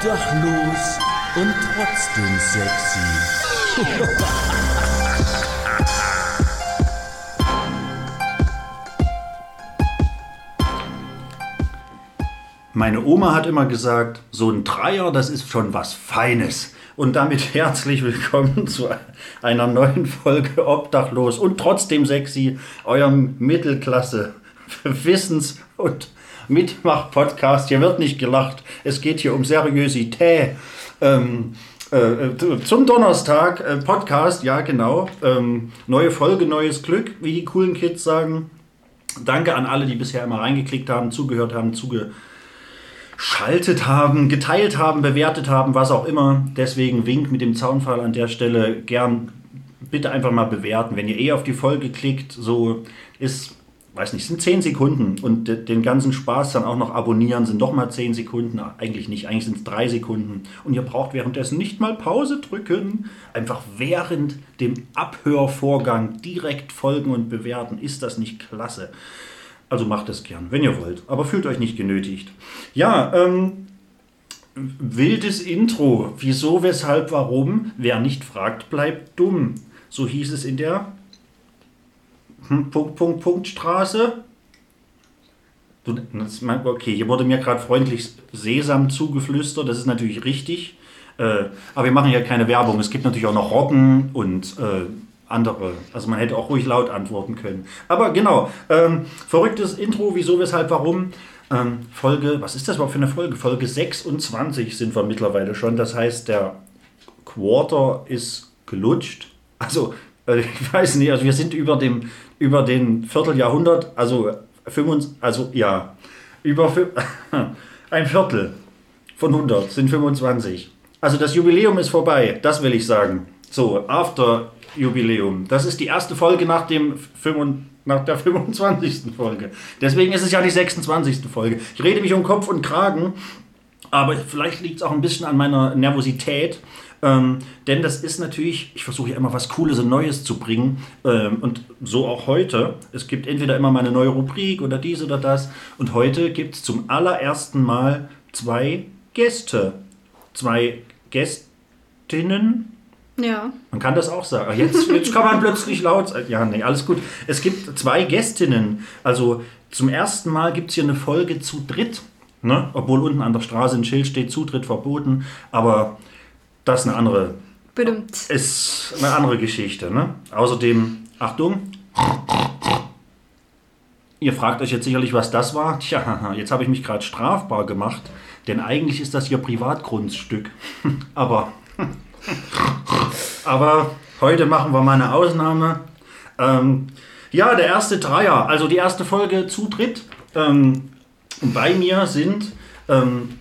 Obdachlos und trotzdem sexy. Meine Oma hat immer gesagt, so ein Dreier, das ist schon was Feines. Und damit herzlich willkommen zu einer neuen Folge Obdachlos und trotzdem sexy, eurem Mittelklasse Wissens- und Mitmach-Podcast. Hier wird nicht gelacht, es geht hier um Seriosität. Ähm, äh, zum Donnerstag, äh, Podcast, ja genau. Ähm, neue Folge, neues Glück, wie die coolen Kids sagen. Danke an alle, die bisher immer reingeklickt haben, zugehört haben, zugeschaltet haben, geteilt haben, bewertet haben, was auch immer. Deswegen Wink mit dem Zaunfall an der Stelle. Gern bitte einfach mal bewerten. Wenn ihr eh auf die Folge klickt, so ist weiß nicht, sind 10 Sekunden und de, den ganzen Spaß dann auch noch abonnieren sind doch mal 10 Sekunden. Eigentlich nicht, eigentlich sind es 3 Sekunden. Und ihr braucht währenddessen nicht mal Pause drücken. Einfach während dem Abhörvorgang direkt folgen und bewerten. Ist das nicht klasse? Also macht es gern, wenn ihr wollt. Aber fühlt euch nicht genötigt. Ja, ähm, wildes Intro. Wieso, weshalb, warum? Wer nicht fragt, bleibt dumm. So hieß es in der hm, Punkt, Punkt, Punkt, Straße. Okay, hier wurde mir gerade freundlich Sesam zugeflüstert, das ist natürlich richtig. Äh, aber wir machen ja keine Werbung. Es gibt natürlich auch noch Rocken und äh, andere. Also man hätte auch ruhig laut antworten können. Aber genau, ähm, verrücktes Intro, wieso, weshalb, warum. Ähm, Folge, was ist das überhaupt für eine Folge? Folge 26 sind wir mittlerweile schon. Das heißt, der Quarter ist gelutscht. Also, äh, ich weiß nicht, also wir sind über dem über den Vierteljahrhundert, also, 25, also ja, über ein Viertel von 100 sind 25. Also das Jubiläum ist vorbei, das will ich sagen. So, After Jubiläum. Das ist die erste Folge nach, dem, nach der 25. Folge. Deswegen ist es ja die 26. Folge. Ich rede mich um Kopf und Kragen, aber vielleicht liegt es auch ein bisschen an meiner Nervosität. Ähm, denn das ist natürlich, ich versuche ja immer was Cooles und Neues zu bringen. Ähm, und so auch heute. Es gibt entweder immer mal eine neue Rubrik oder dies oder das. Und heute gibt es zum allerersten Mal zwei Gäste. Zwei Gästinnen. Ja. Man kann das auch sagen. Jetzt, jetzt kann man plötzlich laut sagen. Ja, nee, alles gut. Es gibt zwei Gästinnen. Also zum ersten Mal gibt es hier eine Folge zu dritt. Ne? Obwohl unten an der Straße ein Schild steht, Zutritt verboten. Aber das ist eine andere. Bedimmt. Ist eine andere Geschichte. Ne? Außerdem, Achtung. Ihr fragt euch jetzt sicherlich, was das war. Tja, jetzt habe ich mich gerade strafbar gemacht, denn eigentlich ist das hier Privatgrundstück. aber, aber heute machen wir mal eine Ausnahme. Ähm, ja, der erste Dreier, also die erste Folge Zutritt. Ähm, bei mir sind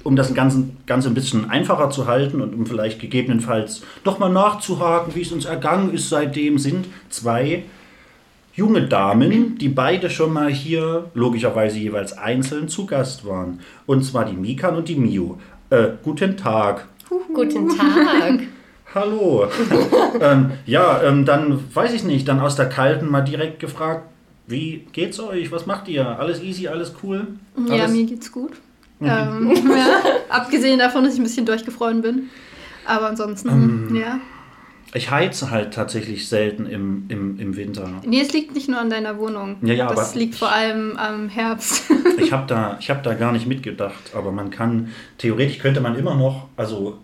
um das Ganze, Ganze ein bisschen einfacher zu halten und um vielleicht gegebenenfalls nochmal nachzuhaken, wie es uns ergangen ist seitdem, sind zwei junge Damen, die beide schon mal hier logischerweise jeweils einzeln zu Gast waren. Und zwar die Mikan und die Mio. Äh, guten Tag. Guten Tag. Hallo. ähm, ja, ähm, dann weiß ich nicht, dann aus der Kalten mal direkt gefragt, wie geht's euch? Was macht ihr? Alles easy, alles cool? Ja, alles? mir geht's gut. Ähm, ja, abgesehen davon, dass ich ein bisschen durchgefroren bin. Aber ansonsten, Ähm. ja. Ich heize halt tatsächlich selten im, im, im Winter. Nee, es liegt nicht nur an deiner Wohnung. Ja, ja, das aber liegt vor allem am Herbst. Ich habe da, ich hab da gar nicht mitgedacht, aber man kann, theoretisch könnte man immer noch, also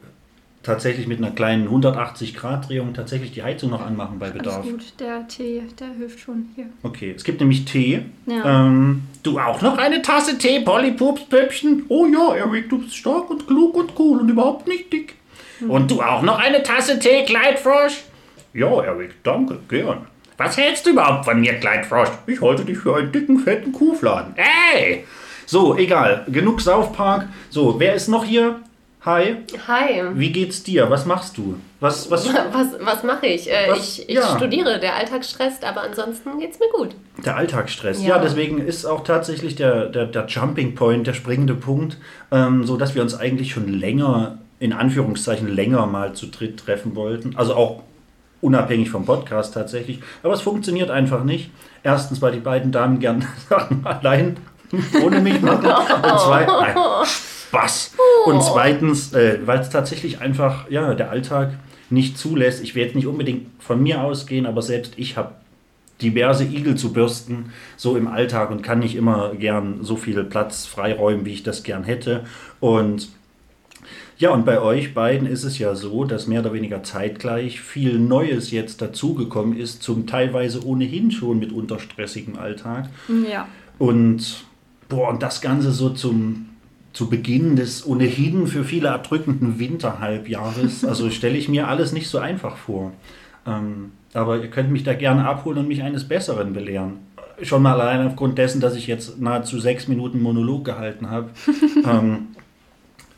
tatsächlich mit einer kleinen 180-Grad-Drehung tatsächlich die Heizung noch anmachen bei Alles Bedarf. gut, der Tee, der hilft schon hier. Okay, es gibt nämlich Tee. Ja. Ähm, du auch noch eine Tasse Tee, Polly Pups Püppchen? Oh ja, Eric, du bist stark und klug und cool und überhaupt nicht dick. Und du auch noch eine Tasse Tee, Kleidfrosch? Ja, Eric, danke, gern. Was hältst du überhaupt von mir, Kleidfrosch? Ich halte dich für einen dicken, fetten Kuhfladen. Ey! So, egal. Genug Saufpark. So, wer ist noch hier? Hi. Hi. Wie geht's dir? Was machst du? Was, was? Was, was mache ich? Äh, Was? ich ich Ja. studiere. Der Alltag stresst, aber ansonsten geht's mir gut. Der Alltagsstress. Ja, Ja. deswegen ist auch tatsächlich der, der, der Jumping Point, der springende Punkt, ähm, so dass wir uns eigentlich schon länger, in Anführungszeichen länger mal zu dritt treffen wollten. Also auch unabhängig vom Podcast tatsächlich. Aber es funktioniert einfach nicht. Erstens, weil die beiden Damen gern Sachen allein ohne mich machen. Und zwei, nein, Spaß. Und zweitens, äh, weil es tatsächlich einfach, ja, der Alltag nicht zulässt. Ich werde jetzt nicht unbedingt von mir ausgehen, aber selbst ich habe diverse Igel zu bürsten, so im Alltag und kann nicht immer gern so viel Platz freiräumen, wie ich das gern hätte. Und ja, und bei euch beiden ist es ja so, dass mehr oder weniger zeitgleich viel Neues jetzt dazugekommen ist, zum teilweise ohnehin schon mitunter stressigem Alltag. Ja. Und, boah, und das Ganze so zum, zu Beginn des ohnehin für viele erdrückenden Winterhalbjahres. Also stelle ich mir alles nicht so einfach vor. Ähm, aber ihr könnt mich da gerne abholen und mich eines Besseren belehren. Schon mal allein aufgrund dessen, dass ich jetzt nahezu sechs Minuten Monolog gehalten habe. ähm,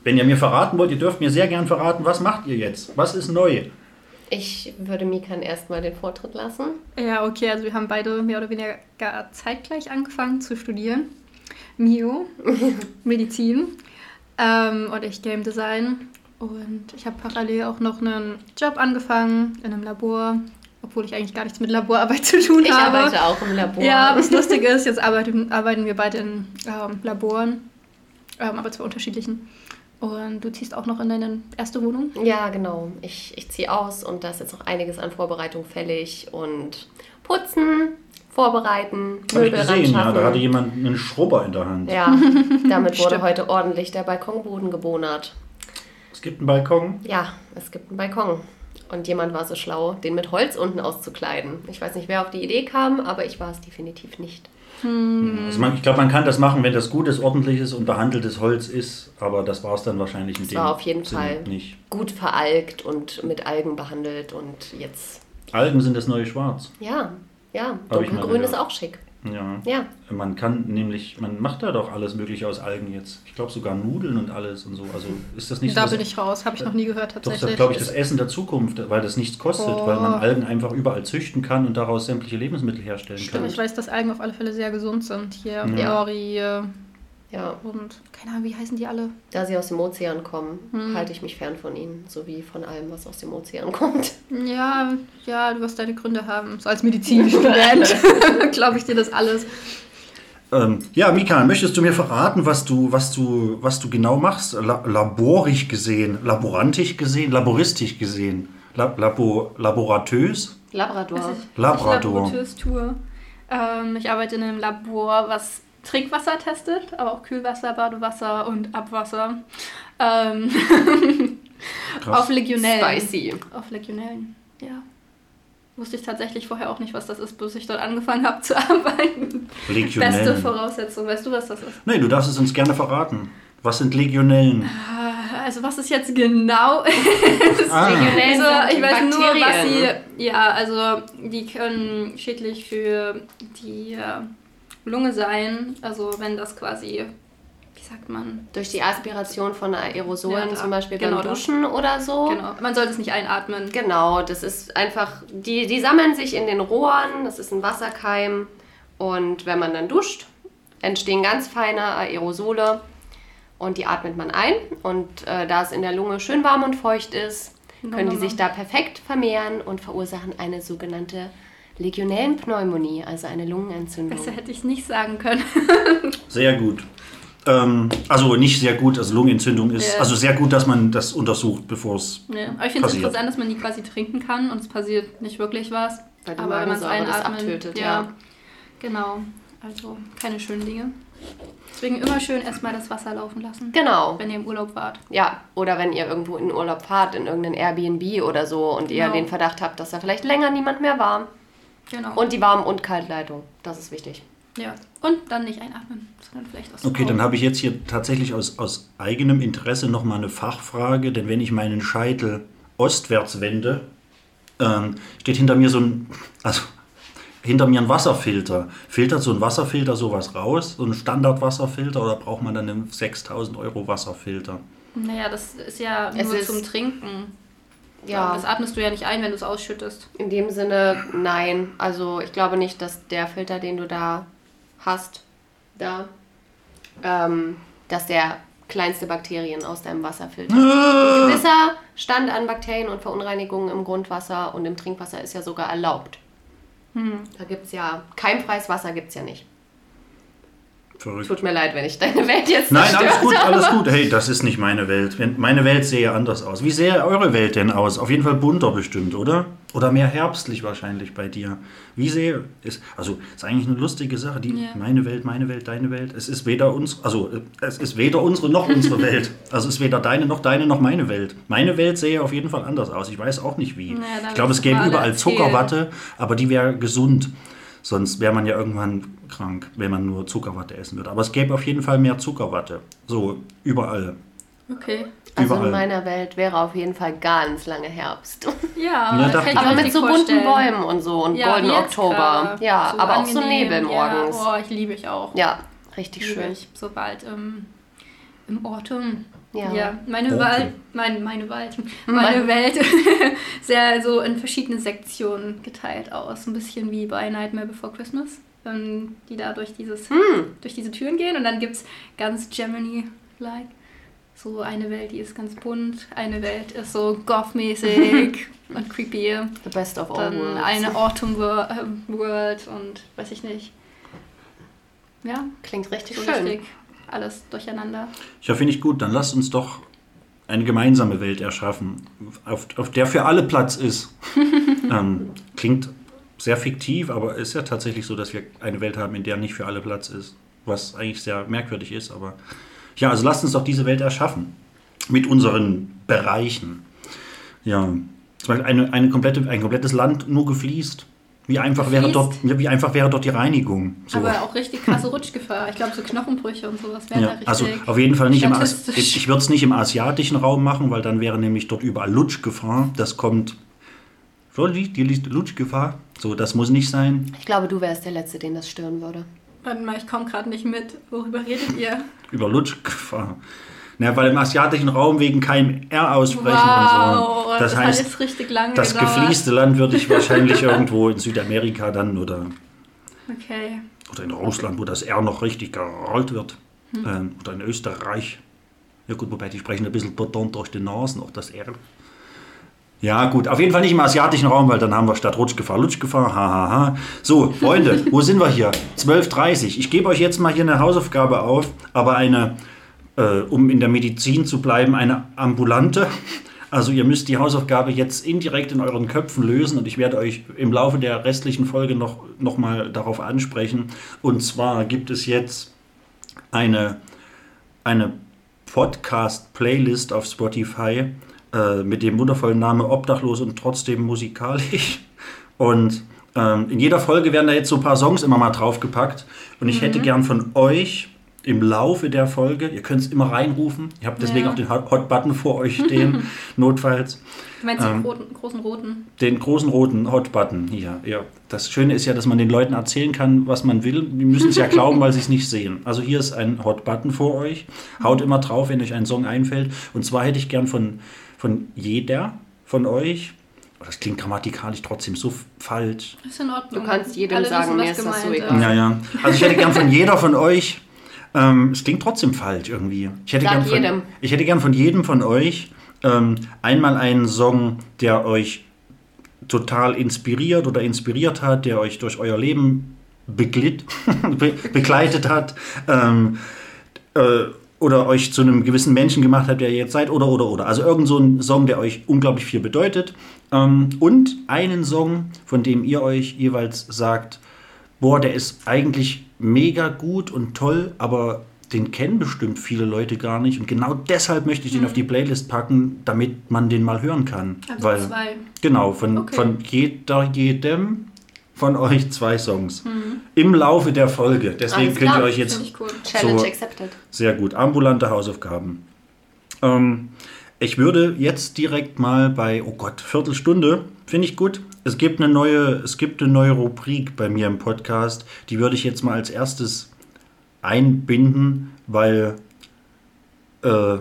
wenn ihr mir verraten wollt, ihr dürft mir sehr gern verraten, was macht ihr jetzt? Was ist neu? Ich würde Mikan erstmal den Vortritt lassen. Ja, okay, also wir haben beide mehr oder weniger zeitgleich angefangen zu studieren. Mio, Medizin ähm, und ich Game Design. Und ich habe parallel auch noch einen Job angefangen in einem Labor, obwohl ich eigentlich gar nichts mit Laborarbeit zu tun Ich habe. arbeite auch im Labor. Ja, was lustig ist, jetzt arbeiten, arbeiten wir beide in ähm, Laboren, ähm, aber zwar unterschiedlichen. Und du ziehst auch noch in deine erste Wohnung. Ja, genau. Ich, ich ziehe aus und da ist jetzt noch einiges an Vorbereitung fällig und putzen, vorbereiten, Habe ich gesehen, ja, da hatte jemand einen Schrubber in der Hand. Ja, damit wurde heute ordentlich der Balkonboden gebonert. Es gibt einen Balkon. Ja, es gibt einen Balkon. Und jemand war so schlau, den mit Holz unten auszukleiden. Ich weiß nicht, wer auf die Idee kam, aber ich war es definitiv nicht. Also man, ich glaube, man kann das machen, wenn das gutes, ordentliches und behandeltes Holz ist, aber das war es dann wahrscheinlich mit Das dem war auf jeden Sinn Fall nicht. gut veralgt und mit Algen behandelt und jetzt, Algen sind das neue Schwarz. ja, ja, dunkelgrün ist auch schick. Ja. Ja, Man kann nämlich, man macht da doch alles Mögliche aus Algen jetzt. Ich glaube sogar Nudeln und alles und so. Also ist das nicht da so? bin ich raus, habe ich noch nie gehört Doch, das tatsächlich. glaube ich das Essen der Zukunft, weil das nichts kostet, Oh. weil man Algen einfach überall züchten kann und daraus sämtliche Lebensmittel herstellen Stimmt, kann. ich weiß, dass Algen auf alle Fälle sehr gesund sind. Hier Ja. Nori äh, ja. und keine Ahnung, wie heißen die alle? Da sie aus dem Ozean kommen, Hm. halte ich mich fern von ihnen, sowie von allem, was aus dem Ozean kommt. Ja, ja, du wirst deine Gründe haben. So als Medizinstudent glaube ich dir das alles. Ähm, ja, Mika, möchtest du mir verraten, was du, was du, was du genau machst? La laborisch gesehen, laborantisch gesehen, laboristisch gesehen, La labo laboratös? Labrador. Labrador. Tue. Ähm, ich arbeite in einem Labor, was Trinkwasser testet, aber auch Kühlwasser, Badewasser und Abwasser. Ähm, Krass. auf Legionellen. Spicy. Auf Legionellen, ja. Wusste ich tatsächlich vorher auch nicht, was das ist, bis ich dort angefangen habe zu arbeiten. Beste Legionellen. Voraussetzung. Weißt du, was das ist? Nee, du darfst es uns gerne verraten. Was sind Legionellen? Äh, Also was es jetzt genau Ah. Legionellen Also, sind ich weiß nur, was Bakterien. sie. Ja, also die können schädlich für die äh, Lunge sein. Also wenn das quasi, wie sagt man? Durch die Aspiration von Aerosolen, Ja, zum Beispiel Genau beim. Duschen oder so. Genau. Man sollte es nicht einatmen. Genau, das ist einfach, die, die sammeln sich in den Rohren, das ist ein Wasserkeim und wenn man dann duscht, entstehen ganz feine Aerosole und die atmet man ein und äh, da es in der Lunge schön warm und feucht ist, können die sich da perfekt vermehren und verursachen eine sogenannte Legionellenpneumonie, also eine Lungenentzündung. Besser hätte ich es nicht sagen können. Sehr gut. Ähm, also nicht sehr gut, also Lungenentzündung ist, Ja. also sehr gut, dass man das untersucht, bevor es. ja. Aber ich finde es interessant, dass man die quasi trinken kann und es passiert nicht wirklich was. Weil die Aber wenn man es abtötet, ja. ja. Genau. Also keine schönen Dinge. Deswegen immer schön erstmal das Wasser laufen lassen, Genau. wenn ihr im Urlaub wart. Ja, oder wenn ihr irgendwo in den Urlaub fahrt, in irgendein Airbnb oder so und ihr Genau. den Verdacht habt, dass da vielleicht länger niemand mehr war. Genau. Und die Warm- und Kaltleitung, das ist wichtig. ja. Und dann nicht einatmen, sondern vielleicht aus dem Okay, dann habe ich jetzt hier tatsächlich aus, aus eigenem Interesse nochmal eine Fachfrage, denn wenn ich meinen Scheitel ostwärts wende, ähm, steht hinter mir so ein, also hinter mir ein Wasserfilter. Filtert so ein Wasserfilter sowas raus, so ein Standardwasserfilter, oder braucht man dann einen 6000 Euro Wasserfilter? Naja, das ist ja Es nur ist- zum Trinken. Ja, Das atmest du ja nicht ein, wenn du es ausschüttest. in dem Sinne, nein. Also ich glaube nicht, dass der Filter, den du da hast, da, ähm, dass der kleinste Bakterien aus deinem Wasser filtert. Ein gewisser Stand an Bakterien und Verunreinigungen im Grundwasser und im Trinkwasser ist ja sogar erlaubt. Da gibt es ja, keimfreies Wasser gibt es ja nicht. Verrückt. Tut mir leid, wenn ich deine Welt jetzt Nein, alles gut, alles gut. Hey, das ist nicht meine Welt. Meine Welt sähe anders aus. Wie sähe eure Welt denn aus? Auf jeden Fall bunter bestimmt, oder? Oder mehr herbstlich wahrscheinlich bei dir. Wie sähe es? Also, ist eigentlich eine lustige Sache. Die Ja. meine Welt, meine Welt, deine Welt. Es ist weder uns, also es ist weder unsere noch unsere Welt. Also es ist weder deine noch deine noch meine Welt. Meine Welt sähe auf jeden Fall anders aus. Ich weiß auch nicht wie. Naja, ich glaube, es gäbe überall erzählen. Zuckerwatte, aber die wäre gesund. Sonst wäre man ja irgendwann krank, wenn man nur Zuckerwatte essen würde. Aber es gäbe auf jeden Fall mehr Zuckerwatte. So, überall. Okay. Also überall. in meiner Welt wäre auf jeden Fall ganz lange Herbst. Ja, Ja, das Aber mit so bunten. Bäumen und so und Ja, Golden Oktober. Ja, So aber auch so angenehm. Nebel morgens. Ja, oh, ich liebe ich auch. Ja, richtig liebe schön. ich. Sobald im, im Autumn. Ja. Ja, meine Autumn. Welt, mein, meine Welt, meine Mein- Welt sehr so in verschiedene Sektionen geteilt aus. Ein bisschen wie bei Nightmare Before Christmas, wenn die da durch, dieses, Hm. durch diese Türen gehen. Und dann gibt es ganz Germany-like. So eine Welt, die ist ganz bunt, eine Welt ist so goth-mäßig und creepy. The best of all Dann worlds. eine Autumn Wor äh, World und weiß ich nicht. Ja, Klingt richtig so schön. richtig alles durcheinander. Ja, finde ich gut. Dann lasst uns doch eine gemeinsame Welt erschaffen, auf, auf der für alle Platz ist. ähm, klingt sehr fiktiv, aber ist ja tatsächlich so, dass wir eine Welt haben, in der nicht für alle Platz ist. Was eigentlich sehr merkwürdig ist, aber ja, also lasst uns doch diese Welt erschaffen. Mit unseren Bereichen. Ja, zum Beispiel eine, eine komplette, ein komplettes Land nur gefliest. Wie einfach, wäre dort, wie einfach wäre dort die Reinigung? So. Aber auch richtig krasse Rutschgefahr. Ich glaube, so Knochenbrüche und sowas wären da Ja, richtig. also auf jeden Fall nicht im As ich, ich würde es nicht im asiatischen Raum machen, weil dann wäre nämlich dort überall Lutschgefahr. Das kommt. Die liest Lutschgefahr. So, das muss nicht sein. Ich glaube, du wärst der Letzte, den das stören würde. Warte mal, ich komme gerade nicht mit. Worüber redet ihr? Über Lutschgefahr. Na, weil im asiatischen Raum wegen keinem R aussprechen Wow, und so. Das, hat heißt, jetzt richtig lange das gedauert. geflieste Land würde ich wahrscheinlich irgendwo in Südamerika dann oder, Okay. oder in Russland, wo das R noch richtig gerollt wird. Ähm, oder in Österreich. Ja gut, wobei die sprechen ein bisschen betont durch die Nasen, auch das R. Ja gut, auf jeden Fall nicht im asiatischen Raum, weil dann haben wir statt Rutschgefahr Lutschgefahr. Hahaha. Ha, ha. So, Freunde, wo sind wir hier? 12.30 Ich gebe euch jetzt mal hier eine Hausaufgabe auf, aber eine, äh, um in der Medizin zu bleiben, eine ambulante. Also ihr müsst die Hausaufgabe jetzt indirekt in euren Köpfen lösen und ich werde euch im Laufe der restlichen Folge noch, noch mal darauf ansprechen. Und zwar gibt es jetzt eine, eine Podcast-Playlist auf Spotify äh, mit dem wundervollen Namen Obdachlos und trotzdem musikalisch. Und ähm, in jeder Folge werden da jetzt so ein paar Songs immer mal draufgepackt. Und ich hätte gern von euch im Laufe der Folge, ihr könnt es immer reinrufen, ihr habt deswegen Ja. auch den Hot Hot Button vor euch stehen, notfalls. Du meinst den Ähm. roten, großen roten? Den großen roten Hot-Button hier. Ja. Das Schöne ist ja, dass man den Leuten erzählen kann, was man will. Die müssen es ja glauben, weil sie es nicht sehen. Also hier ist ein Hot-Button vor euch. Haut immer drauf, wenn euch ein Song einfällt. Und zwar hätte ich gern von, von jeder von euch, das klingt grammatikalisch trotzdem so falsch. Ist in Ordnung. Du kannst jedem Alle sagen, wissen, mir was ist das so gemeint egal. Ja, ja. Also ich hätte gern von jeder von euch, ähm, es klingt trotzdem falsch irgendwie. Ich hätte Sag gern von, jedem. Ich hätte gern von jedem von euch ähm, einmal einen Song, der euch total inspiriert oder inspiriert hat, der euch durch euer Leben beglitt, be begleitet hat ähm, äh, oder euch zu einem gewissen Menschen gemacht hat, der ihr jetzt seid oder oder oder. Also irgend so ein Song, der euch unglaublich viel bedeutet ähm, und einen Song, von dem ihr euch jeweils sagt, boah, der ist eigentlich mega gut und toll, aber den kennen bestimmt viele Leute gar nicht. Und genau deshalb möchte ich den auf die Playlist packen, damit man den mal hören kann. Also Weil, zwei. Genau, von, Okay. von jeder, jedem von euch zwei Songs. Mhm. Im Laufe der Folge. Deswegen könnt ihr euch jetzt Finde ich cool. Challenge So. accepted. sehr gut. Ambulante Hausaufgaben. Ähm, ich würde jetzt direkt mal bei, oh Gott, Viertelstunde, finde ich gut. Es gibt, eine neue, es gibt eine neue Rubrik bei mir im Podcast, die würde ich jetzt mal als erstes einbinden, weil, äh,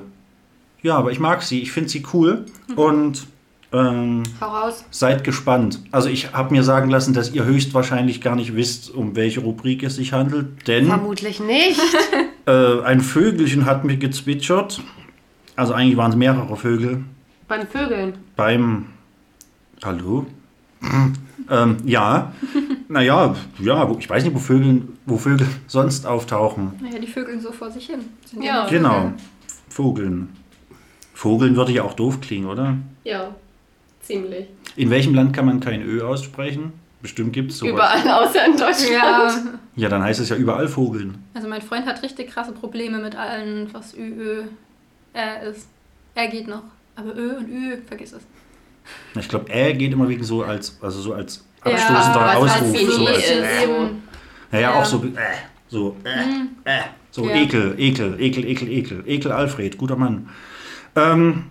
ja, aber ich mag sie, ich finde sie cool und ähm, Hau raus. seid gespannt. Also ich habe mir sagen lassen, dass ihr höchstwahrscheinlich gar nicht wisst, um welche Rubrik es sich handelt, denn... Vermutlich nicht. Äh, ein Vögelchen hat mir gezwitschert. Also eigentlich waren es mehrere Vögel. Beim Vögeln. Beim. Hallo? ähm, ja. Naja, ja, ich weiß nicht, wo Vögel, wo Vögel sonst auftauchen. Naja, die vögeln so vor sich hin. Sind Ja. Genau. Vögel. Vogeln. Vogeln würde ja auch doof klingen, oder? Ja, ziemlich. In welchem Land kann man kein Ö aussprechen? Bestimmt gibt es sowas. Überall außer in Deutschland. Ja, Ja, dann heißt es ja überall Vogeln. also mein Freund hat richtig krasse Probleme mit allen, was Ü, Ö, R ist. R geht noch, aber Ö und Ü, vergiss es. Ich glaube, äh geht immer wegen so als, also so als Ja, abstoßender was Ausruf. halt So als, äh. Eben. Ja, ja, Ja. auch so, äh, so, äh, äh, so Ja. Ekel, Ekel, Ekel, Ekel, Ekel, Ekel Alfred, guter Mann. Ähm,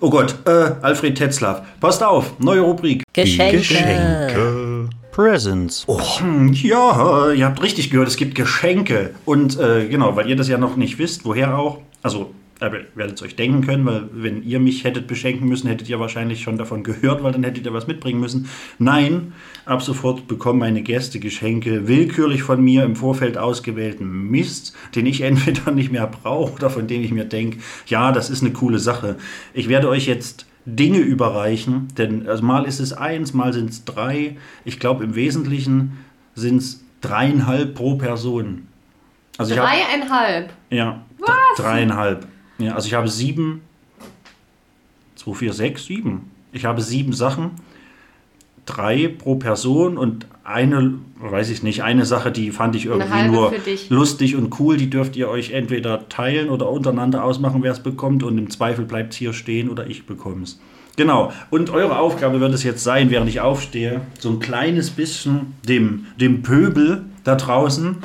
oh Gott, äh, Alfred Tetzlaff, passt auf, neue Rubrik. Geschenke. Geschenke. Presents. Hm, Ja, ihr habt richtig gehört, es gibt Geschenke. Und äh, genau, weil ihr das ja noch nicht wisst, woher auch. Also, ihr werdet es euch denken können, weil wenn ihr mich hättet beschenken müssen, hättet ihr wahrscheinlich schon davon gehört, weil dann hättet ihr was mitbringen müssen. Nein, ab sofort bekommen meine Gäste Geschenke willkürlich von mir im Vorfeld ausgewählten Mist, den ich entweder nicht mehr brauche oder von dem ich mir denke, ja, das ist eine coole Sache. Ich werde euch jetzt Dinge überreichen, denn also mal ist es eins, mal sind es drei. Ich glaube, im Wesentlichen sind es dreieinhalb pro Person. Also Dreieinhalb. ja, d- dreieinhalb. Ja, also ich habe sieben, zwei, vier, sechs, sieben. Ich habe sieben Sachen, drei pro Person und eine, weiß ich nicht, eine Sache, die fand ich irgendwie nur lustig und cool. Die dürft ihr euch entweder teilen oder untereinander ausmachen, wer es bekommt. Und im Zweifel bleibt es hier stehen oder ich bekomme es. Genau. Und eure Aufgabe wird es jetzt sein, während ich aufstehe, so ein kleines bisschen dem, dem Pöbel da draußen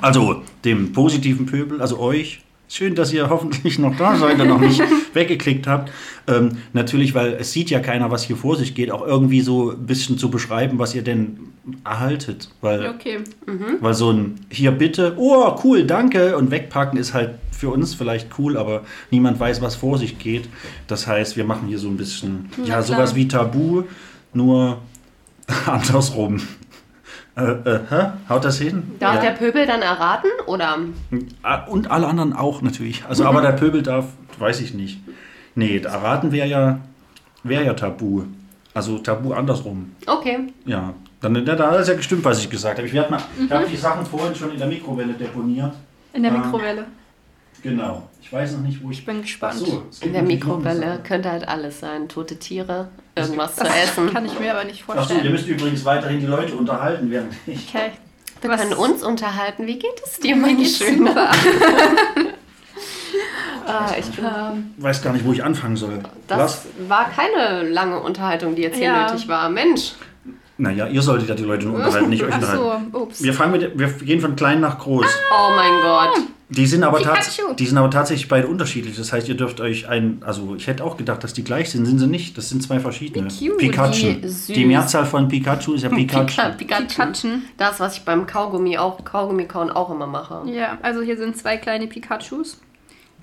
also dem positiven Pöbel, also euch. Schön, dass ihr hoffentlich noch da seid und noch nicht weggeklickt habt. Ähm, natürlich, weil es sieht ja keiner, was hier vor sich geht, auch irgendwie so ein bisschen zu beschreiben, was ihr denn erhaltet. Weil, Okay. weil so ein hier bitte, oh cool, danke und wegpacken ist halt für uns vielleicht cool, aber niemand weiß, was vor sich geht. Das heißt, wir machen hier so ein bisschen, ja, klar. sowas wie Tabu, nur andersrum. Äh, äh? Haut das hin? Darf Ja. der Pöbel dann erraten? Oder? Ah, Und alle anderen auch natürlich. Also, aber der Pöbel darf, weiß ich nicht. Nee, erraten wäre ja, wär ja Tabu. Also Tabu andersrum. Okay. Ja. Dann, da, da ist ja gestimmt, was ich gesagt habe. Ich, mal, ich habe die Sachen vorhin schon in der Mikrowelle deponiert. In der Ah. Mikrowelle. Genau. Ich weiß noch nicht, wo ich. Ich bin Ach gespannt. so, In der Mikrowelle könnte halt alles sein. Tote Tiere, irgendwas zu Das essen. kann ich mir aber nicht Ach so, ihr vorstellen. müsst übrigens weiterhin die Leute unterhalten, während ich. Okay. Wir Was- können uns unterhalten. Wie geht es dir, mein Schöner? Ah, ich bin, weiß gar nicht, wo ich anfangen soll. das war keine lange Unterhaltung, die jetzt hier Ja. nötig war. Mensch. Naja, ihr solltet ja die Leute nur unterhalten, nicht euch Ach unterhalten. so, ups. Wir, fangen mit, wir gehen von klein nach groß. Oh mein Gott. Die sind, aber die sind aber tatsächlich beide unterschiedlich. Das heißt, ihr dürft euch ein. Also, ich hätte auch gedacht, dass die gleich sind. Sind sie nicht. Das sind zwei verschiedene. Cute. Pikachu. Die Mehrzahl von Pikachu ist ja Pikachu. Pika, Pikachu. Pikachu. Das, was ich beim Kaugummi auch, Kaugummi kauen auch immer mache. Ja, also hier sind zwei kleine Pikachus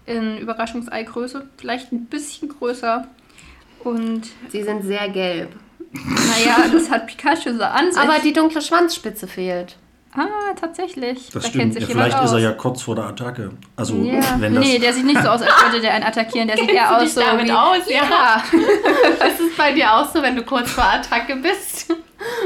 in Überraschungseigröße, vielleicht ein bisschen größer. Und Sie sind sehr gelb. naja, das hat Pikachu so an sich. Aber die dunkle Schwanzspitze fehlt. Ah, tatsächlich. Das da stimmt. kennt sich Ja, vielleicht aus. ist er ja kurz vor der Attacke. Also, Ja. wenn das. nee, der sieht nicht so aus, als würde der einen attackieren. Der sieht eher du aus so damit wie... aus? Ja. Ja. Das ist bei dir auch so, wenn du kurz vor Attacke bist.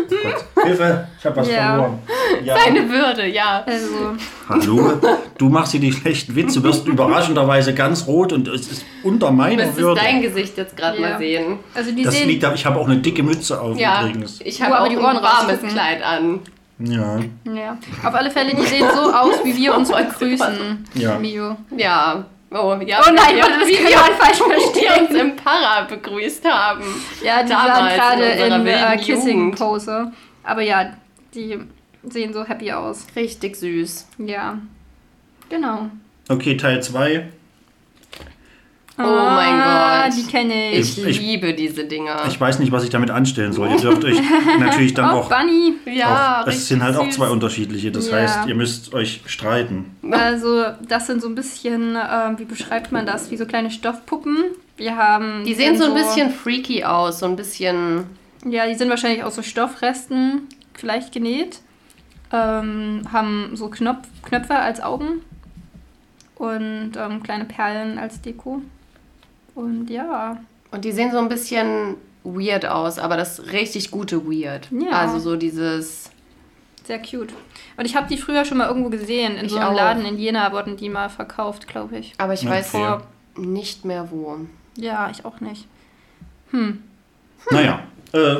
Gott. Hilfe, ich habe was Ja. verloren. Ja. Deine Würde, ja. Also, Hallo, du machst hier die schlechten Witze, wirst überraschenderweise ganz rot und es ist unter Du meiner müsstest Würde. dein Gesicht jetzt gerade Ja. mal sehen. also die Das sehen... liegt, da- ich habe auch eine dicke Mütze auf Ja, übrigens. ich habe auch die ein Ohren warmes. Kleid an. Ja. Ja, auf alle Fälle, die sehen so aus, wie wir uns begrüßen, Ja. Mio. Ja. Oh, ja. Oh nein, ja, warte, das wie wir, falsch wir uns verstehen. im Para begrüßt haben. Ja, die Damals waren gerade in in äh. Kissing-Pose. Aber ja, die sehen so happy aus. Richtig süß. Ja. Genau. Okay, Teil 2. Oh mein Ah, Gott. die kenne ich. Ich, Ich- liebe diese Dinger. Ich weiß nicht, was ich damit anstellen soll. Ihr dürft euch natürlich dann auch. Bunny. ja, auch es sind halt auch zwei unterschiedliche. Das Ja. heißt, ihr müsst euch streiten. Also, das sind so ein bisschen, ähm, wie beschreibt man das? Wie so kleine Stoffpuppen. Wir haben. Die sehen so ein bisschen freaky aus, so ein bisschen. Ja, die sind wahrscheinlich aus so Stoffresten vielleicht genäht. Ähm, haben so Knopf, Knöpfe als Augen. Und ähm, kleine Perlen als Deko. Und ja. Und die sehen so ein bisschen weird aus, aber das richtig gute Weird. Ja. Also so dieses. Sehr cute. Und ich habe die früher schon mal irgendwo gesehen. In Ich so einem auch. Laden in Jena wurden die mal verkauft, glaube ich. Aber ich Na, weiß fair. nicht mehr wo. Ja, ich auch nicht. Naja, äh,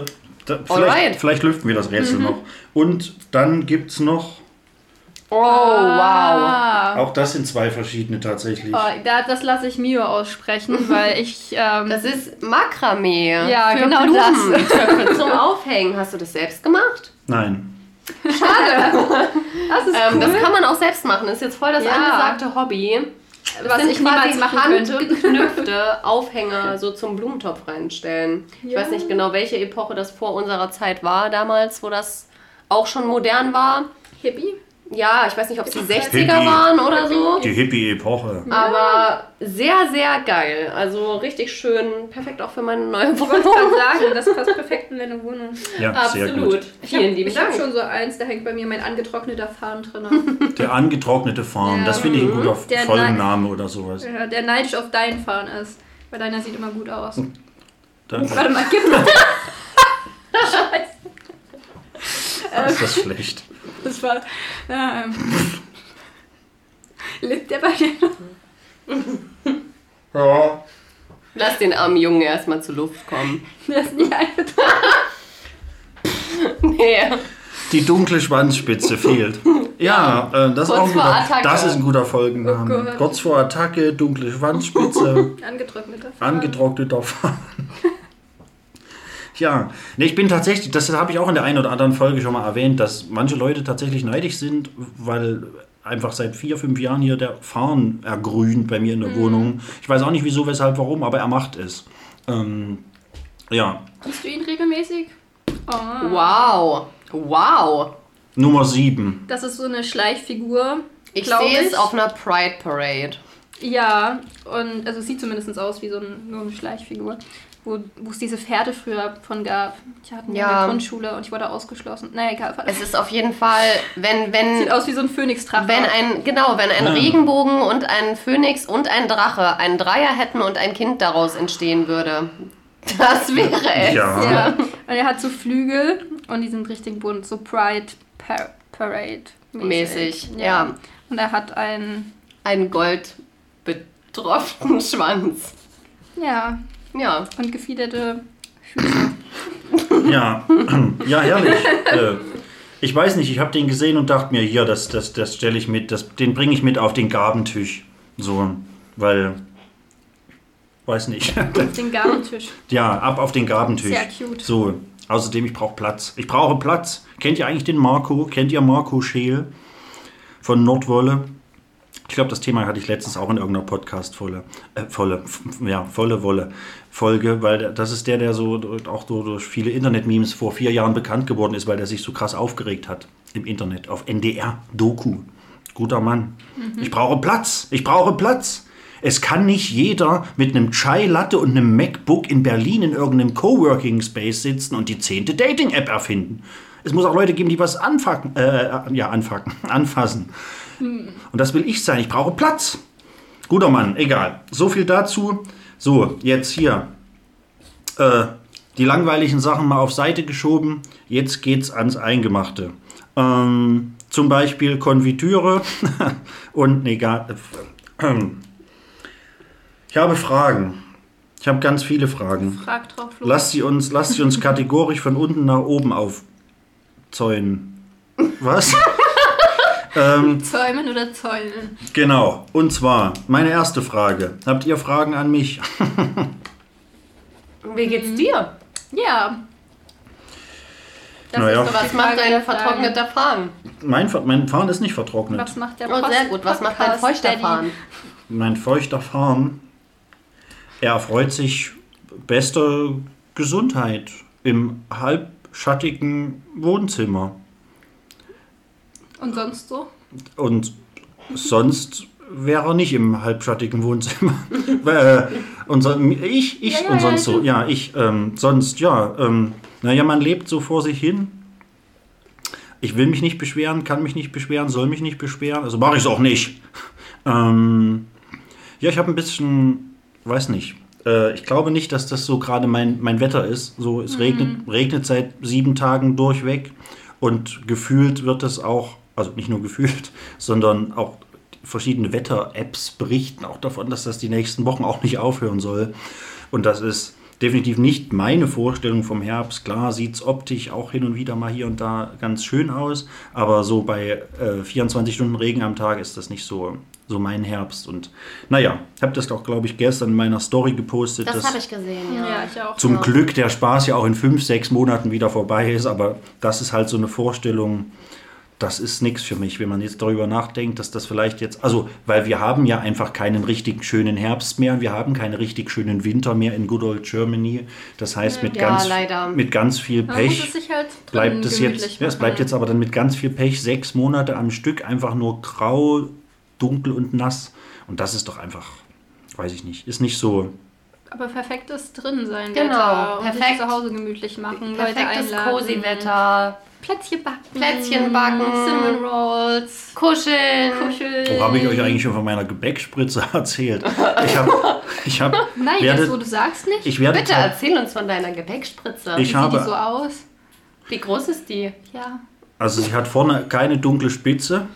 da, vielleicht, vielleicht lüften wir das Rätsel noch. Und dann gibt es noch, Oh, wow. Ah. auch das sind zwei verschiedene tatsächlich. Oh, da, das lasse ich Mio aussprechen, weil ich. Ähm, Das ist Makramee. Ja, für genau Blumentöpfe zum Aufhängen. Hast du das selbst gemacht? Nein. das ist Ähm, cool. Das kann man auch selbst machen. Das ist jetzt voll das Ja. angesagte Hobby. Das was ich niemals machen könnte. handgeknüpfte Aufhänger so zum Blumentopf reinstellen. Ich Ja. weiß nicht genau, welche Epoche das vor unserer Zeit war damals, wo das auch schon modern war. Hippie? Ja, ich weiß nicht, ob es die 60er Hippie. waren oder so. Die Hippie-Epoche. Aber sehr, sehr geil. Also richtig schön. Perfekt auch für meine neue Ich Wohnung. sagen, das passt perfekt in deine Wohnung. Ja, sehr Absolut. gut. Vielen lieben Ich habe Dank. schon so eins, da hängt bei mir mein angetrockneter Farn drin. Der angetrocknete Farn, Ja. das finde ich ein guter Der Folgenname oder sowas. Ja, der neidisch auf deinen Farn ist. Weil deiner sieht immer gut aus. Danke. Warte mal, gib mir. Ist das schlecht. Das war. Ähm, lebt der bei dir noch? Ja. Lass den armen Jungen erstmal zur Luft kommen. Der ist nicht eingetrocknet. Nee. Die dunkle Schwanzspitze fehlt. Ja, äh, das, ist auch ein guter, das ist ein guter Folgenname. Oh Gott. Kurz vor Attacke, dunkle Schwanzspitze, Angetrockneter Farn. angetrockneter Farn. Ja, ne, ich bin tatsächlich, das habe ich auch in der einen oder anderen Folge schon mal erwähnt, dass manche Leute tatsächlich neidisch sind, weil einfach seit vier, fünf Jahren hier der Farn ergrünt bei mir in der Wohnung. Ich weiß auch nicht wieso, weshalb, warum, aber er macht es. Ähm, ja, Siehst du ihn regelmäßig? Oh. Wow. Wow. Nummer sieben. Das ist so eine Schleichfigur. Ich sehe es auf einer Pride Parade. Ja, und also es sieht zumindest aus wie so, ein, so eine Schleichfigur. Wo, es diese Pferde früher von gab. Ich hatte die in Ja. der Grundschule und ich wurde ausgeschlossen. Naja, egal. Es ist auf jeden Fall, wenn, wenn, sieht aus wie so ein Phönixdrache. wenn ein, genau, wenn ein Ah. Regenbogen und ein Phönix und ein Drache einen Dreier hätten und ein Kind daraus entstehen würde. Das wäre es. Ja. Ja. Und er hat so Flügel und die sind richtig bunt. So Pride Par Parade Mäßig, ja. Und er hat ein, Ein goldbetroffenen Schwanz. ja, Ja. und gefiederte Füße. Ja, ja, herrlich. äh, ich weiß nicht, ich habe den gesehen und dachte mir, hier, das, das, das stelle ich mit, das, den bringe ich mit auf den Gabentisch. So, weil, weiß nicht. Auf den Gabentisch. ja, ab auf den Gabentisch. Sehr cute. So, außerdem, ich brauche Platz. Ich brauche Platz. Kennt ihr eigentlich den Marco? Kennt ihr Marco Scheel von Nordwolle? Ich glaube, das Thema hatte ich letztens auch in irgendeiner Podcast-Volle, äh, volle, ja, volle Wolle Folge, weil das ist der, der so auch so durch viele Internet-Memes vor vier Jahren bekannt geworden ist, weil der sich so krass aufgeregt hat im Internet auf NDR-Doku. Guter Mann. Ich brauche Platz. Ich brauche Platz. Es kann nicht jeder mit einem Chai Latte und einem MacBook in Berlin in irgendeinem Coworking Space sitzen und die zehnte Dating-App erfinden. Es muss auch Leute geben, die was anfacken, äh, ja, anfacken, anfassen. Und das will ich sein. Ich brauche Platz. Guter Mann, egal. So viel dazu. So, jetzt hier. Äh, die langweiligen Sachen mal auf Seite geschoben. Jetzt geht's ans Eingemachte. Ähm, zum Beispiel Konfitüre und nee, gar, äh, ich habe Fragen. Ich habe ganz viele Fragen. Frag drauf los. Lasst sie uns, lasst sie uns kategorisch von unten nach oben aufzäunen. Was? Ähm, Zäumen oder Zäunen? genau. Und zwar, meine erste Frage. Habt ihr Fragen an mich? Wie geht's dir? Ja. Das Naja. ist Was macht Frage ein der Fragen. vertrockneter Farn? Mein, mein Fahren ist nicht vertrocknet. Was macht der Oh, sehr gut. Was macht ein Podcast feuchter? Farn? Mein feuchter Fahren, er erfreut sich bester Gesundheit im halbschattigen Wohnzimmer. Und sonst so? Und sonst wäre er nicht im halbschattigen Wohnzimmer. äh, und so, ich, ich Ja, ja, und sonst so. Ja, ich, ähm, sonst, ja. Ähm, naja, man lebt so vor sich hin. Ich will mich nicht beschweren, kann mich nicht beschweren, soll mich nicht beschweren. Also mache ich es auch nicht. Ähm, ja, ich habe ein bisschen, weiß nicht, äh, ich glaube nicht, dass das so gerade mein, mein Wetter ist. So, es regnet, regnet seit sieben Tagen durchweg und gefühlt wird es auch, also nicht nur gefühlt, sondern auch verschiedene Wetter-Apps berichten auch davon, dass das die nächsten Wochen auch nicht aufhören soll. Und das ist definitiv nicht meine Vorstellung vom Herbst. Klar sieht es optisch auch hin und wieder mal hier und da ganz schön aus, aber so bei äh, 24 Stunden Regen am Tag ist das nicht so, so mein Herbst. Und naja, ich habe das auch, glaube ich, gestern in meiner Story gepostet. Das habe ich gesehen, ja. Ja, ich auch. zum Ja. Glück der Spaß ja auch in fünf, sechs Monaten wieder vorbei ist, aber das ist halt so eine Vorstellung, das ist nichts für mich, wenn man jetzt darüber nachdenkt, dass das vielleicht jetzt, also, weil wir haben ja einfach keinen richtig schönen Herbst mehr, wir haben keinen richtig schönen Winter mehr in Good Old Germany. Das heißt, mit, Ja, ganz, leider. mit ganz viel Pech es halt bleibt es jetzt, ja, es bleibt jetzt aber dann mit ganz viel Pech sechs Monate am Stück einfach nur grau, dunkel und nass. Und das ist doch einfach, weiß ich nicht, ist nicht so. Aber perfektes drin sein. Genau, Wetter. Und perfekt. sich zu Hause gemütlich machen. Leute Perfektes einladen. cozy Wetter, Plätzchen backen. Plätzchen backen. Cinnamon Rolls. kuscheln. Kuscheln. Wo habe ich euch eigentlich schon von meiner Gebäckspritze erzählt? Ich habe, ich habe, Nein, werde, jetzt wo du sagst nicht. ich werde, Bitte erzähl uns von deiner Gebäckspritze. Ich Wie habe- sieht die so aus? Wie groß ist die? Ja. also sie hat vorne keine dunkle Spitze.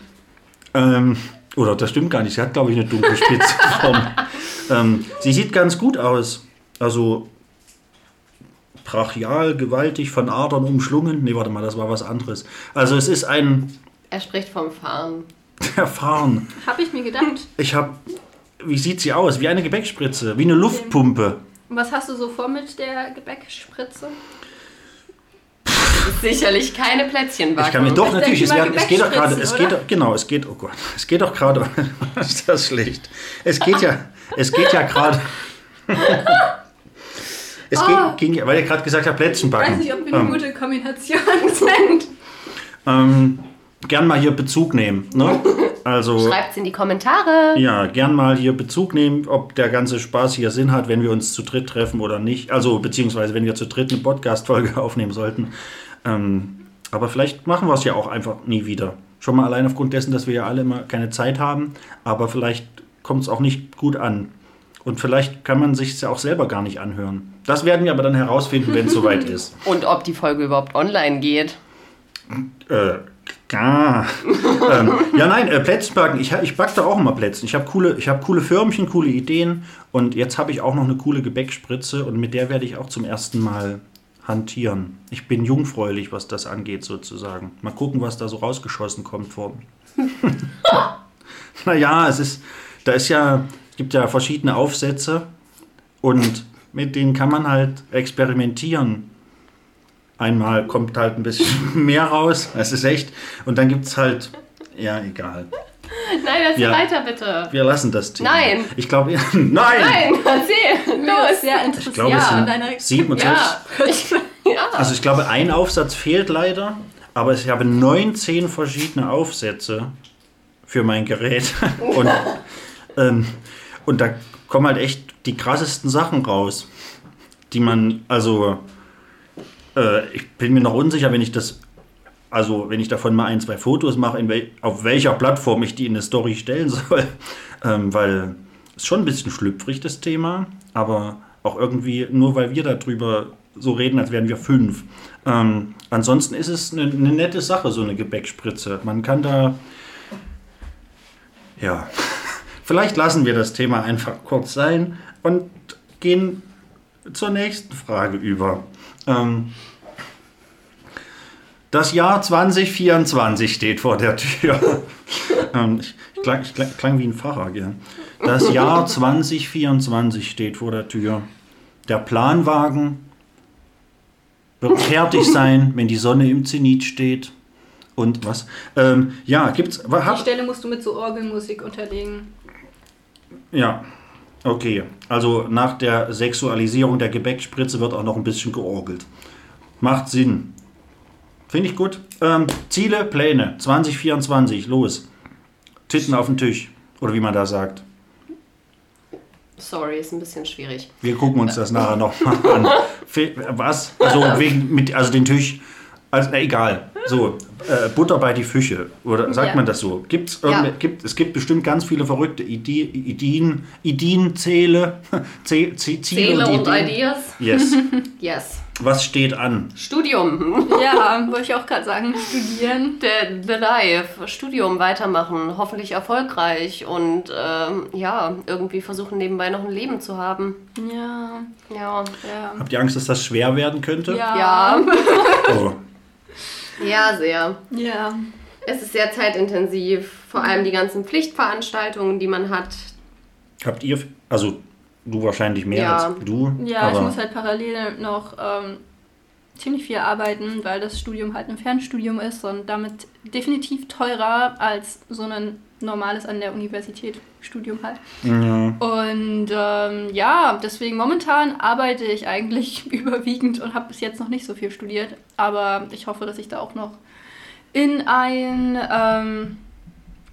Ähm, oder das stimmt gar nicht, sie hat glaube ich eine dunkle Spitze vorne. Ähm, sie sieht ganz gut aus. Also brachial, gewaltig, von Adern umschlungen. Nee, warte mal, das war was anderes. Also es ist ein Er spricht vom Fahren. Erfahren. Habe ich mir gedacht. Ich habe, wie sieht sie aus? Wie eine Gebäckspritze, wie eine Luftpumpe. Und was hast du so vor mit der Gebäckspritze? Sicherlich keine Plätzchen backen. Ich kann mir doch Ich natürlich, es, es geht doch gerade, es geht doch, genau, es geht, oh Gott, es geht doch gerade, ist das schlecht. Es geht ja, es geht ja gerade. Es Oh. ging, ja- weil ihr gerade gesagt habt, Plätzchen Ich weiß nicht, ob wir eine ähm, gute Kombination sind. ähm, gern mal hier Bezug nehmen. Ne? Also, Schreibt's in die Kommentare. ja, gern mal hier Bezug nehmen, ob der ganze Spaß hier Sinn hat, wenn wir uns zu dritt treffen oder nicht. Also, beziehungsweise, wenn wir zu dritt eine Podcast-Folge aufnehmen sollten. Ähm, aber vielleicht machen wir es ja auch einfach nie wieder. Schon mal allein aufgrund dessen, dass wir ja alle immer keine Zeit haben. Aber vielleicht kommt es auch nicht gut an. Und vielleicht kann man sich ja auch selber gar nicht anhören. Das werden wir aber dann herausfinden, wenn es soweit ist. Und ob die Folge überhaupt online geht. Äh, klar. ähm, ja, nein, äh, Plätzchen backen. Ich, ich backe da auch immer Plätzchen. Ich habe coole, ich hab coole Förmchen, coole Ideen. Und jetzt habe ich auch noch eine coole Gebäckspritze. Und mit der werde ich auch zum ersten Mal hantieren. Ich bin jungfräulich, was das angeht, sozusagen. Mal gucken, was da so rausgeschossen kommt vor naja, es ist, da ist ja, es gibt ja verschiedene Aufsätze. Und mit denen kann man halt experimentieren. Einmal kommt halt ein bisschen mehr raus, das ist echt. Und dann gibt es halt, ja, egal. Nein, erzähl Ja. weiter bitte. Wir lassen das Thema. Nein. Ich glaube, nein. Nein, erzähl. Los, Los. sehr Ich glaube, es an sind deiner 27. Ja. Ich, ja. Also ich glaube, ein Aufsatz fehlt leider, aber ich habe 19 verschiedene Aufsätze für mein Gerät. Und, ähm, und da kommen halt echt die krassesten Sachen raus, die man, also äh, ich bin mir noch unsicher, wenn ich das, also wenn ich davon mal ein, zwei Fotos mache, wel auf welcher Plattform ich die in eine Story stellen soll, ähm, weil es schon ein bisschen schlüpfrig, das Thema, aber auch irgendwie, nur weil wir darüber so reden, als wären wir fünf. Ähm, ansonsten ist es eine, eine nette Sache, so eine Gebäckspritze. Man kann da, ja, vielleicht lassen wir das Thema einfach kurz sein und gehen zur nächsten Frage über. Ähm, das Jahr 2024 steht vor der Tür. ähm, ich, klang, ich klang, klang wie ein Pfarrer, gell? Das Jahr 2024 steht vor der Tür. Der Planwagen wird fertig sein, wenn die Sonne im Zenit steht. Und was? Ähm, ja, gibt's. wa- Die Stelle musst du mit so Orgelmusik unterlegen. ja, okay. Also nach der Sexualisierung der Gebäckspritze wird auch noch ein bisschen georgelt. Macht Sinn. Finde ich gut. Ähm, Ziele, Pläne 2024, los. Titten auf den Tisch. Oder wie man da sagt. Sorry, ist ein bisschen schwierig. Wir gucken uns das nachher nochmal an. Was? Also, wegen, mit, also den Tisch. Also, na, egal. So, äh, Butter bei die Fische. Oder sagt Ja. man das so? Gibt's Ja. gibt, es gibt bestimmt ganz viele verrückte Ide- Ideen, Ideen, Zähle, Zäh- Zäh- Ziele Seele und Ideen. Ideas. Yes. Yes. Was steht an? Studium. Ja, wollte ich auch gerade sagen, studieren. The, the Life. Studium weitermachen. Hoffentlich erfolgreich. Und ähm, ja, irgendwie versuchen nebenbei noch ein Leben zu haben. Ja, Ja. ja. Habt ihr Angst, dass das schwer werden könnte? Ja. Ja. Oh. Ja, sehr. Ja. Es ist sehr zeitintensiv. Vor allem die ganzen Pflichtveranstaltungen, die man hat. Habt ihr, also du wahrscheinlich mehr Ja. als du, Ja, aber ich muss halt parallel noch ähm, ziemlich viel arbeiten, weil das Studium halt ein Fernstudium ist und damit definitiv teurer als so ein normales an der Universität Studium halt. ja, Und ähm, ja, deswegen momentan arbeite ich eigentlich überwiegend und habe bis jetzt noch nicht so viel studiert. Aber ich hoffe, dass ich da auch noch in, ein, ähm,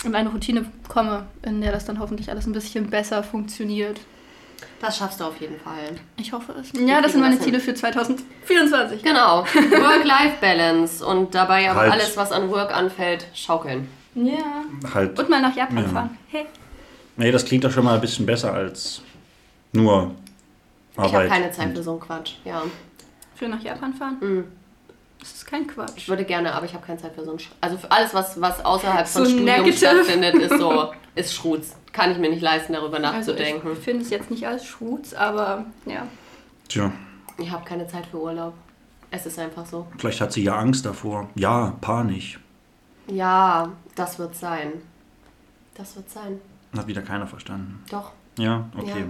in eine Routine komme, in der das dann hoffentlich alles ein bisschen besser funktioniert. Das schaffst du auf jeden Fall. Ich hoffe es. Ja, das sind meine das Ziele für 2024. Genau. Work-Life-Balance. Und dabei aber Halt. alles, was an Work anfällt, schaukeln. Ja. halt. Und mal nach Japan Ja. fahren. Hey. Nee, das klingt doch schon mal ein bisschen besser als nur Ich habe Arbeit. keine Zeit für so einen Quatsch. Ja. Für nach Japan fahren? Mhm. Das ist kein Ich Quatsch. würde gerne, aber ich habe keine Zeit für so einen Sch Also für alles, was, was außerhalb von So Studium negative. stattfindet, ist so, ist Schrutz. Kann ich mir nicht leisten, darüber Also nachzudenken. ich finde es jetzt nicht als Schwutz, aber ja. Tja, Ich habe keine Zeit für Urlaub. Es ist einfach so. vielleicht hat sie ja Angst davor. Ja, panisch. Ja, das wird sein. Das wird sein. Hat wieder keiner verstanden. Doch. Ja, okay. Ja.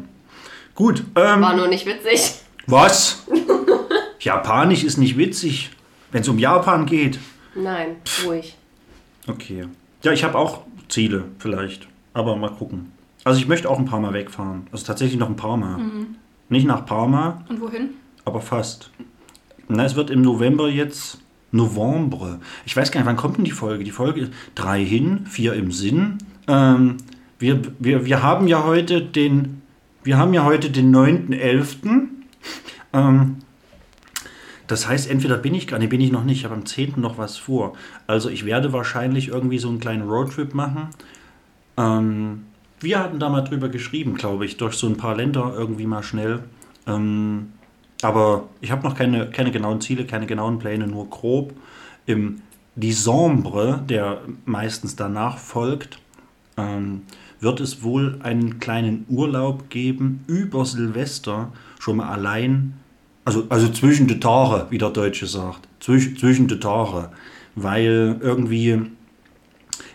Gut. Ähm, War nur nicht witzig. was? Japanisch ist nicht witzig, wenn es um Japan geht. Nein, ruhig. Okay. Ja, ich habe auch Ziele vielleicht. Aber mal gucken. Also ich möchte auch ein paar Mal wegfahren. Also tatsächlich noch ein paar Mal. Nicht nach Parma, Und wohin? aber fast. Na, es wird im November jetzt November. Ich weiß gar nicht, wann kommt denn die Folge? Die Folge ist drei hin, vier im Sinn. Ähm, wir, wir, wir haben ja heute den, wir haben ja heute den 9.11. Ähm, das heißt, entweder bin ich gar, nee, bin ich noch nicht, ich habe am 10. noch was vor. Also ich werde wahrscheinlich irgendwie so einen kleinen Roadtrip machen. Ähm, wir hatten da mal drüber geschrieben, glaube ich, durch so ein paar Länder irgendwie mal schnell. Ähm, aber ich habe noch keine, keine genauen Ziele, keine genauen Pläne, nur grob. Im Dezember, der meistens danach folgt, ähm, wird es wohl einen kleinen Urlaub geben über Silvester, schon mal allein, also, also zwischen die Tage, wie der Deutsche sagt, zwischen, zwischen die Tage, weil irgendwie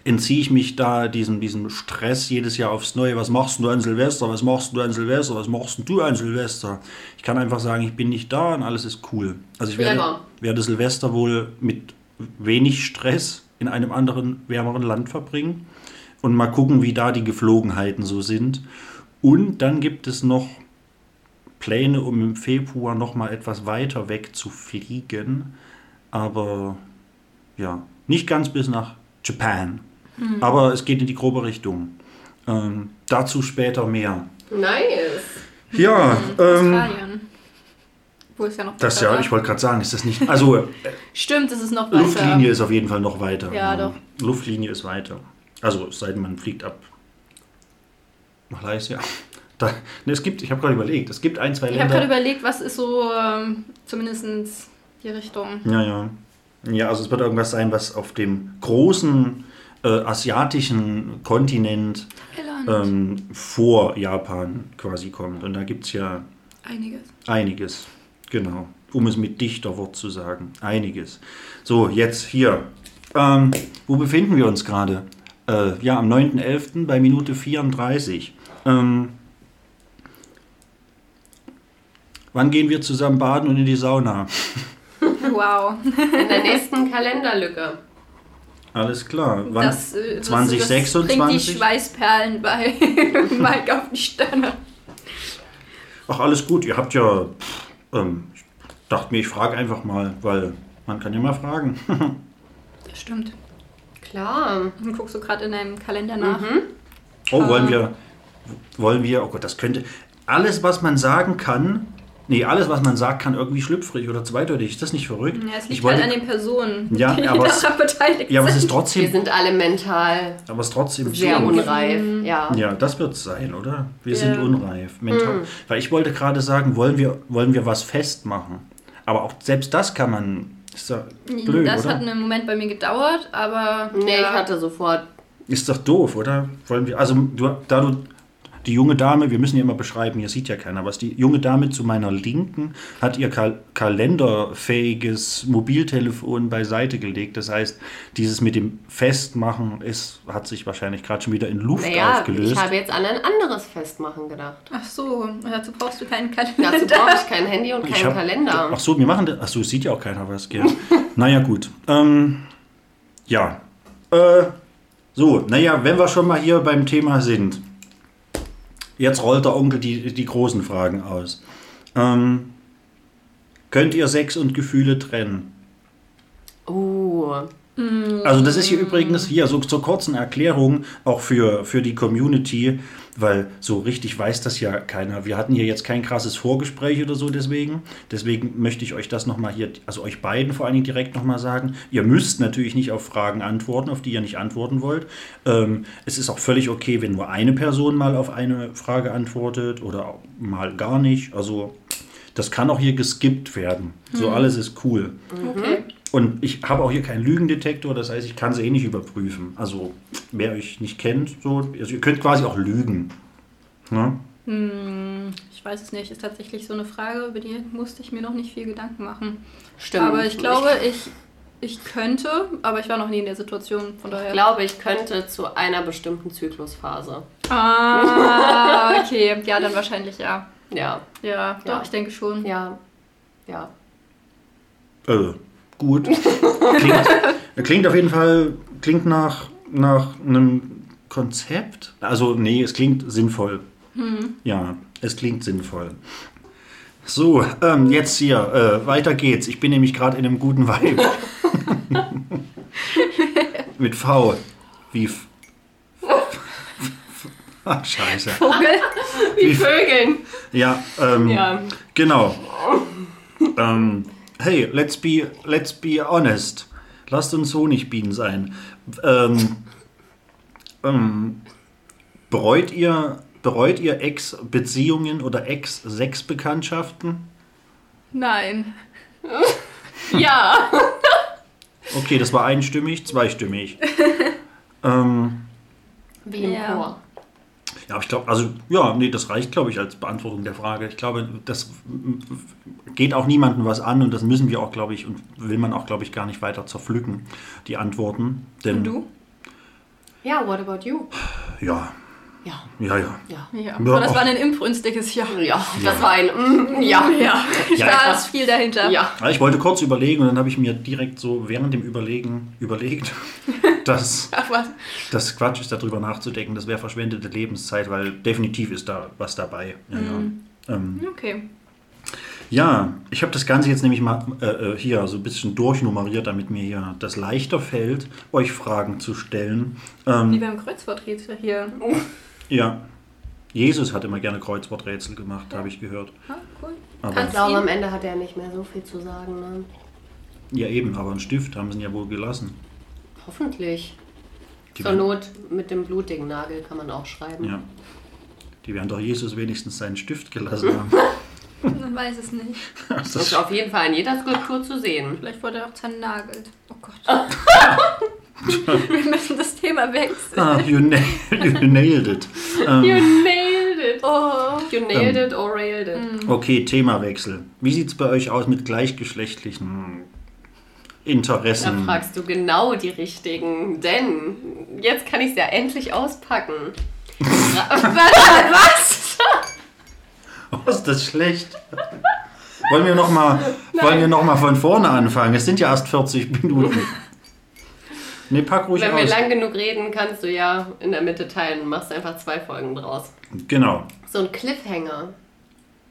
entziehe ich mich da diesem, diesem Stress jedes Jahr aufs Neue. Was machst du an Silvester? Was machst du an Silvester? Was machst du an Silvester? Ich kann einfach sagen, ich bin nicht da und alles ist cool. Also ich werde, werde Silvester wohl mit wenig Stress in einem anderen, wärmeren Land verbringen und mal gucken, wie da die Geflogenheiten so sind. Und dann gibt es noch Pläne, um im Februar noch mal etwas weiter weg zu fliegen. Aber ja, nicht ganz bis nach Japan. Aber es geht in die grobe Richtung. Ähm, dazu später mehr. Nice. Ja, ähm, Australien. Wo ist ja noch das ja, ich wollte gerade sagen, ist das nicht. Also, äh, Stimmt, es ist noch weiter. Luftlinie ist auf jeden Fall noch weiter. Ja, doch. Luftlinie ist weiter. Also, es sei denn, man fliegt ab nach Malaysia. Da, ne, es gibt, ich habe gerade überlegt, es gibt ein, zwei Ich habe gerade Länder. überlegt, was ist so ähm, zumindest die Richtung. Ja, ja. Ja, also es wird irgendwas sein, was auf dem großen äh, asiatischen Kontinent ähm, vor Japan quasi kommt. Und da gibt es ja Einiges. Einiges, genau. Um es mit Dichterwort zu sagen. Einiges. So, jetzt hier. Ähm, wo befinden wir uns gerade? Äh, ja, am 9.11. bei Minute 34. Ähm, wann gehen wir zusammen baden und in die Sauna? Wow. In der nächsten Kalenderlücke. Alles klar. Wann? Das, äh, das, 2026? Das bringt die Schweißperlen bei Mike auf die Stirne. Ach, alles gut. Ihr habt ja. Ähm, ich dachte mir, ich frage einfach mal, weil man kann ja mal fragen. Stimmt. Klar. Dann guckst du gerade in deinem Kalender nach. Oh, wollen wir, wollen wir, oh Gott, das könnte, alles, was man sagen kann, Nee, alles, was man sagt, kann irgendwie schlüpfrig oder zweideutig. Ist das nicht verrückt? Ja, es liegt ich wollte, halt an den Personen, Ja, die aber es- daran beteiligt ja, aber es sind. ist Wir trotzdem, sind alle mental aber es ist trotzdem sehr so. unreif. Ja. Ja, das wird es sein, oder? Wir Ja. sind unreif, mental. Weil ich wollte gerade sagen, wollen wir, wollen wir was festmachen? Aber auch selbst das kann man. Ist doch blöd, das oder? hat einen Moment bei mir gedauert, aber. Nee, ja. ich hatte sofort. Ist doch doof, oder? Wollen wir, also, du, da du die junge Dame, wir müssen ja immer beschreiben, hier sieht ja keiner was. Die junge Dame zu meiner Linken hat ihr Kal kalenderfähiges Mobiltelefon beiseite gelegt. Das heißt, dieses mit dem Festmachen ist, hat sich wahrscheinlich gerade schon wieder in Luft Naja, aufgelöst. ich habe jetzt an ein anderes Festmachen gedacht. Ach so, dazu brauchst du keinen Kalender. Dazu brauche ich kein Handy und keinen hab- Kalender. Ach so, wir machen das. Ach so, es sieht ja auch keiner was, gell? naja, gut. Ähm, ja. Äh, so, naja, wenn wir schon mal hier beim Thema sind. Jetzt rollt der Onkel die, die großen Fragen aus. Ähm, könnt ihr Sex und Gefühle trennen? Uh, Also das ist hier übrigens hier so zur kurzen Erklärung auch für, für die Community, weil so richtig weiß das ja keiner. Wir hatten hier jetzt kein krasses Vorgespräch oder so deswegen. Deswegen möchte ich euch das nochmal hier, also euch beiden vor allen Dingen direkt nochmal sagen. Ihr müsst natürlich nicht auf Fragen antworten, auf die ihr nicht antworten wollt. Ähm, es ist auch völlig okay, wenn nur eine Person mal auf eine Frage antwortet oder mal gar nicht. Also das kann auch hier geskippt werden. So alles ist cool. Okay. Und ich habe auch hier keinen Lügendetektor, das heißt, ich kann sie eh nicht überprüfen. Also, wer euch nicht kennt, so, also ihr könnt quasi auch lügen. Ne? Hm, ich weiß es nicht, ist tatsächlich so eine Frage, über die musste ich mir noch nicht viel Gedanken machen. stimmt. Aber ich glaube, ich, ich könnte, aber ich war noch nie in der Situation, von daher. Ich glaube, ich könnte zu einer bestimmten Zyklusphase. Ah, okay. Ja, dann wahrscheinlich ja. Ja, Ja, doch, Ja. ich denke schon. ja, ja. Äh, gut. Klingt, klingt auf jeden Fall, klingt nach, nach einem Konzept. Also, nee, es klingt sinnvoll. Ja, es klingt sinnvoll. So, ähm, jetzt hier, äh, weiter geht's. Ich bin nämlich gerade in einem guten Vibe. Mit V. Wie. F Ach, scheiße. Vogel. Wie Vögeln. Ja, ähm, Ja. genau. ähm, hey, let's be, let's be honest. Lasst uns Honigbienen sein. Ähm, ähm, bereut ihr, bereut ihr Ex-Beziehungen oder Ex-Sex-Bekanntschaften? Nein. Ja. Okay, das war einstimmig, zweistimmig. ähm, Wie im Ja. Chor. Ja, aber ich glaube, also, ja, nee, das reicht, glaube ich, als Beantwortung der Frage. Ich glaube, das geht auch niemandem was an und das müssen wir auch, glaube ich, und will man auch, glaube ich, gar nicht weiter zerpflücken, die Antworten. Denn, Und du? Ja, what about you? Ja, Ja, ja, ja. ja. Ja. Ja, Aber das war ein inbrünstiges Ja. Ja, das war ein mm, Ja. Ja, Ja. da ist viel dahinter. Ja. Ich wollte kurz überlegen und dann habe ich mir direkt so während dem Überlegen überlegt, dass das Quatsch ist, darüber nachzudenken. Das wäre verschwendete Lebenszeit, weil definitiv ist da was dabei. Ja, ja. Ähm, Okay. Ja, ich habe das Ganze jetzt nämlich mal äh, äh, hier so ein bisschen durchnummeriert, damit mir hier das leichter fällt, euch Fragen zu stellen. Wie Ähm, beim Kreuzworträtsel hier. Ja, Jesus hat immer gerne Kreuzworträtsel gemacht, habe ich gehört. Ah, cool. Aber- Ich Kannst glaube, am Ende hat er nicht mehr so viel zu sagen. Ne? Ja, eben, aber einen Stift haben sie ihn ja wohl gelassen. Hoffentlich. Die Zur Not mit dem blutigen Nagel kann man auch schreiben. ja, die werden doch Jesus wenigstens seinen Stift gelassen haben. Man weiß es nicht. Das ist, auf jeden Fall in jeder Skulptur zu sehen. Vielleicht wurde er auch zernagelt. Oh Gott. Wir müssen das Thema wechseln. ah, you, na you nailed it. Ähm, nailed it. Oh. You nailed it or railed it. okay, Themawechsel. Wie sieht es bei euch aus mit gleichgeschlechtlichen Da Interessen? fragst du genau die richtigen, denn jetzt kann ich es ja endlich auspacken. Was? Oh, ist das schlecht? Wollen wir nochmal noch mal von vorne anfangen? Es sind ja erst 40 Minuten. Ne, pack ruhig Wenn wir aus. lang genug reden, kannst du ja in der Mitte teilen und machst einfach zwei Folgen draus. Genau. So ein Cliffhanger.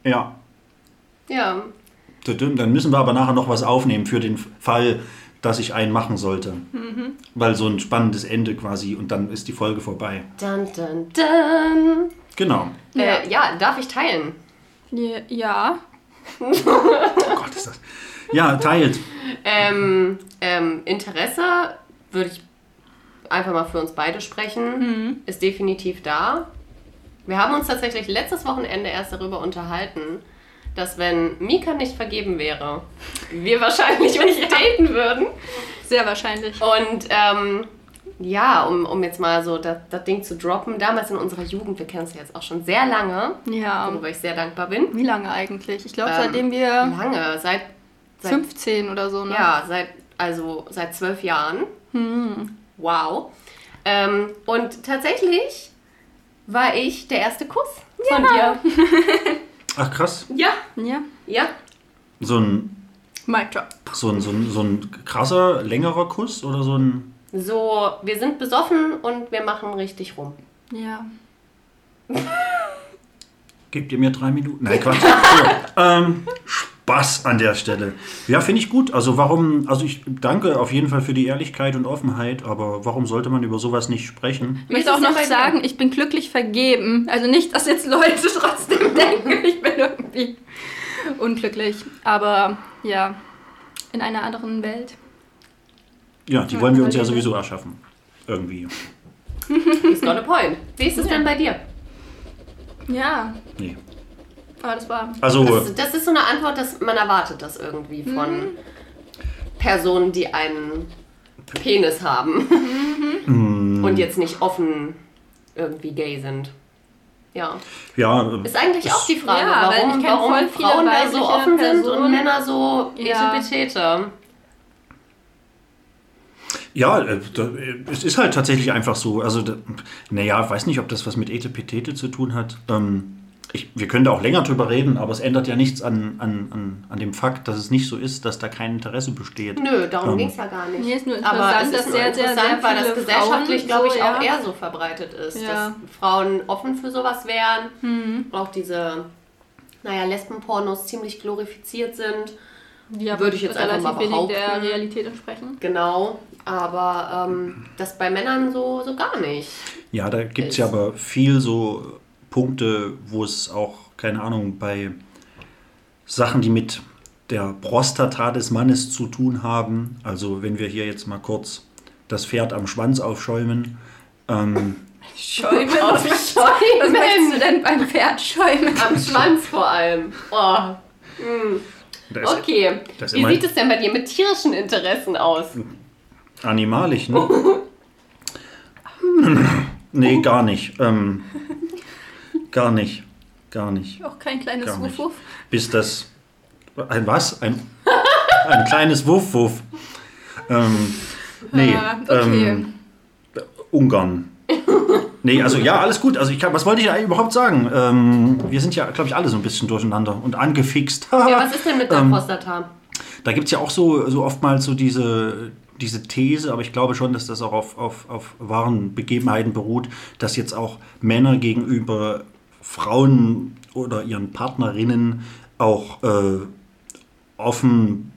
Ja. Ja, Dann müssen wir aber nachher noch was aufnehmen für den Fall, dass ich einen machen sollte. Weil so ein spannendes Ende quasi und dann ist die Folge vorbei. Dun, dun, dun. Genau. Ja. Äh, ja, darf ich teilen? Ja. ja. oh Gott, ist das. Ja, teilt. Ähm, ähm, Interesse würde ich einfach mal für uns beide sprechen, ist definitiv da. Wir haben uns tatsächlich letztes Wochenende erst darüber unterhalten, dass wenn Mika nicht vergeben wäre, wir wahrscheinlich uns daten würden. Sehr wahrscheinlich. Und ähm, ja, um, um jetzt mal so das, das Ding zu droppen, damals in unserer Jugend, wir kennen uns ja jetzt auch schon sehr lange, Ja. worüber ich sehr dankbar bin. Wie lange eigentlich? Ich glaube, Ähm, seitdem wir Lange, seit, seit 15 oder so, ne? Ja, seit, also seit zwölf Jahren. Hm. Wow. Ähm, und tatsächlich war ich der erste Kuss von dir. Ach krass. Ja, Ja. ja. So ein, Mic drop. so ein, so ein, so ein krasser, längerer Kuss oder so ein. So, wir sind besoffen und wir machen richtig rum. Ja. Gebt ihr mir drei Minuten? Nein, Quatsch. So, ähm, Spaß an der Stelle. Ja, finde ich gut. Also warum, also ich danke auf jeden Fall für die Ehrlichkeit und Offenheit, aber warum sollte man über sowas nicht sprechen? Ich möchte auch noch sagen, ich bin glücklich vergeben. Also nicht, dass jetzt Leute trotzdem denken, ich bin irgendwie unglücklich. Aber ja, in einer anderen Welt. Ja, die wollen wir uns ja sowieso erschaffen. Irgendwie. He's got a point. Wie ist es denn bei dir? Ja, Nee. Aber das war. Also, Das, das ist so eine Antwort, dass man erwartet das irgendwie von Personen, die einen Penis haben und jetzt nicht offen irgendwie gay sind. Ja. ja. Ist eigentlich auch die Frage, Ja, weil warum, warum voll viele Frauen da so offen sind und Personen. Männer so Ja. etepetete. Ja, äh, äh, es ist halt tatsächlich einfach so. Also, naja, weiß nicht, ob das was mit Etepetete zu tun hat. Ähm, ich, wir können da auch länger drüber reden, aber es ändert ja nichts an, an, an, an dem Fakt, dass es nicht so ist, dass da kein Interesse besteht. Nö, darum Ähm. ging es ja gar nicht. Mir ist nur Aber interessant, es ist dass sehr, sehr, interessant, sehr weil das gesellschaftlich, glaube ich, so, auch ja. eher so verbreitet ist, Ja. dass Frauen offen für sowas wären. Hm. Auch diese, naja, Lesbenpornos ziemlich glorifiziert sind. Ja, Würde ich jetzt einfach relativ mal wenig der behaupten. Realität entsprechen. Genau, aber ähm, das bei Männern so, so gar nicht. Ja, da gibt es ja aber viel so Punkte, wo es auch, keine Ahnung, bei Sachen, die mit der Prostata des Mannes zu tun haben. Also wenn wir hier jetzt mal kurz das Pferd am Schwanz aufschäumen. Ähm, Schäumen. Auf Was möchtest du Schäumen! denn beim Pferd schäumen? Am Schwanz vor allem. Oh. hm. da ist Okay, das wie sieht es denn bei dir mit tierischen Interessen aus? animalisch, ne? nee, gar nicht. Ähm, gar nicht. Gar nicht. Auch kein kleines Gar nicht. Wuff-Wuff. bis das. Ein was? Ein, ein kleines Wuff-Wuff. Ähm, nee, Ah, okay. ähm, Ungarn. Nee, also ja, alles gut. Also ich kann, was wollte ich eigentlich überhaupt sagen? Ähm, wir sind ja, glaube ich, alle so ein bisschen durcheinander und angefixt. Ja, was ist denn mit der Ähm, Prostata? Da gibt es ja auch so, so oftmals so diese, diese These, aber ich glaube schon, dass das auch auf, auf, auf wahren Begebenheiten beruht, dass jetzt auch Männer gegenüber Frauen oder ihren Partnerinnen auch äh, offen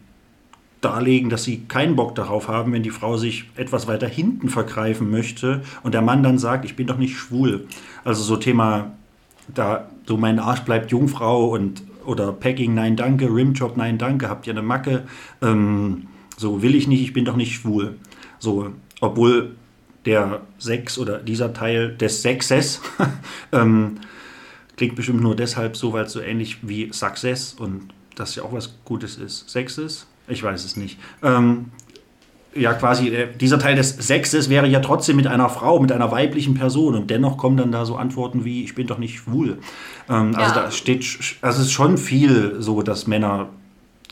darlegen, dass sie keinen Bock darauf haben, wenn die Frau sich etwas weiter hinten vergreifen möchte und der Mann dann sagt, ich bin doch nicht schwul. Also so Thema, da so mein Arsch bleibt Jungfrau und oder Packing, nein danke, Rimjob, nein danke, habt ihr eine Macke, ähm, so will ich nicht, ich bin doch nicht schwul. So, obwohl der Sex oder dieser Teil des Sexes ähm, klingt bestimmt nur deshalb so, weil es so ähnlich wie Success und das ja auch was Gutes ist. Sex ist? Ich weiß es nicht. Ähm, ja, quasi, äh, dieser Teil des Sexes wäre ja trotzdem mit einer Frau, mit einer weiblichen Person und dennoch kommen dann da so Antworten wie, ich bin doch nicht schwul. Ähm, Also Ja. da steht, also es ist schon viel so, dass Männer,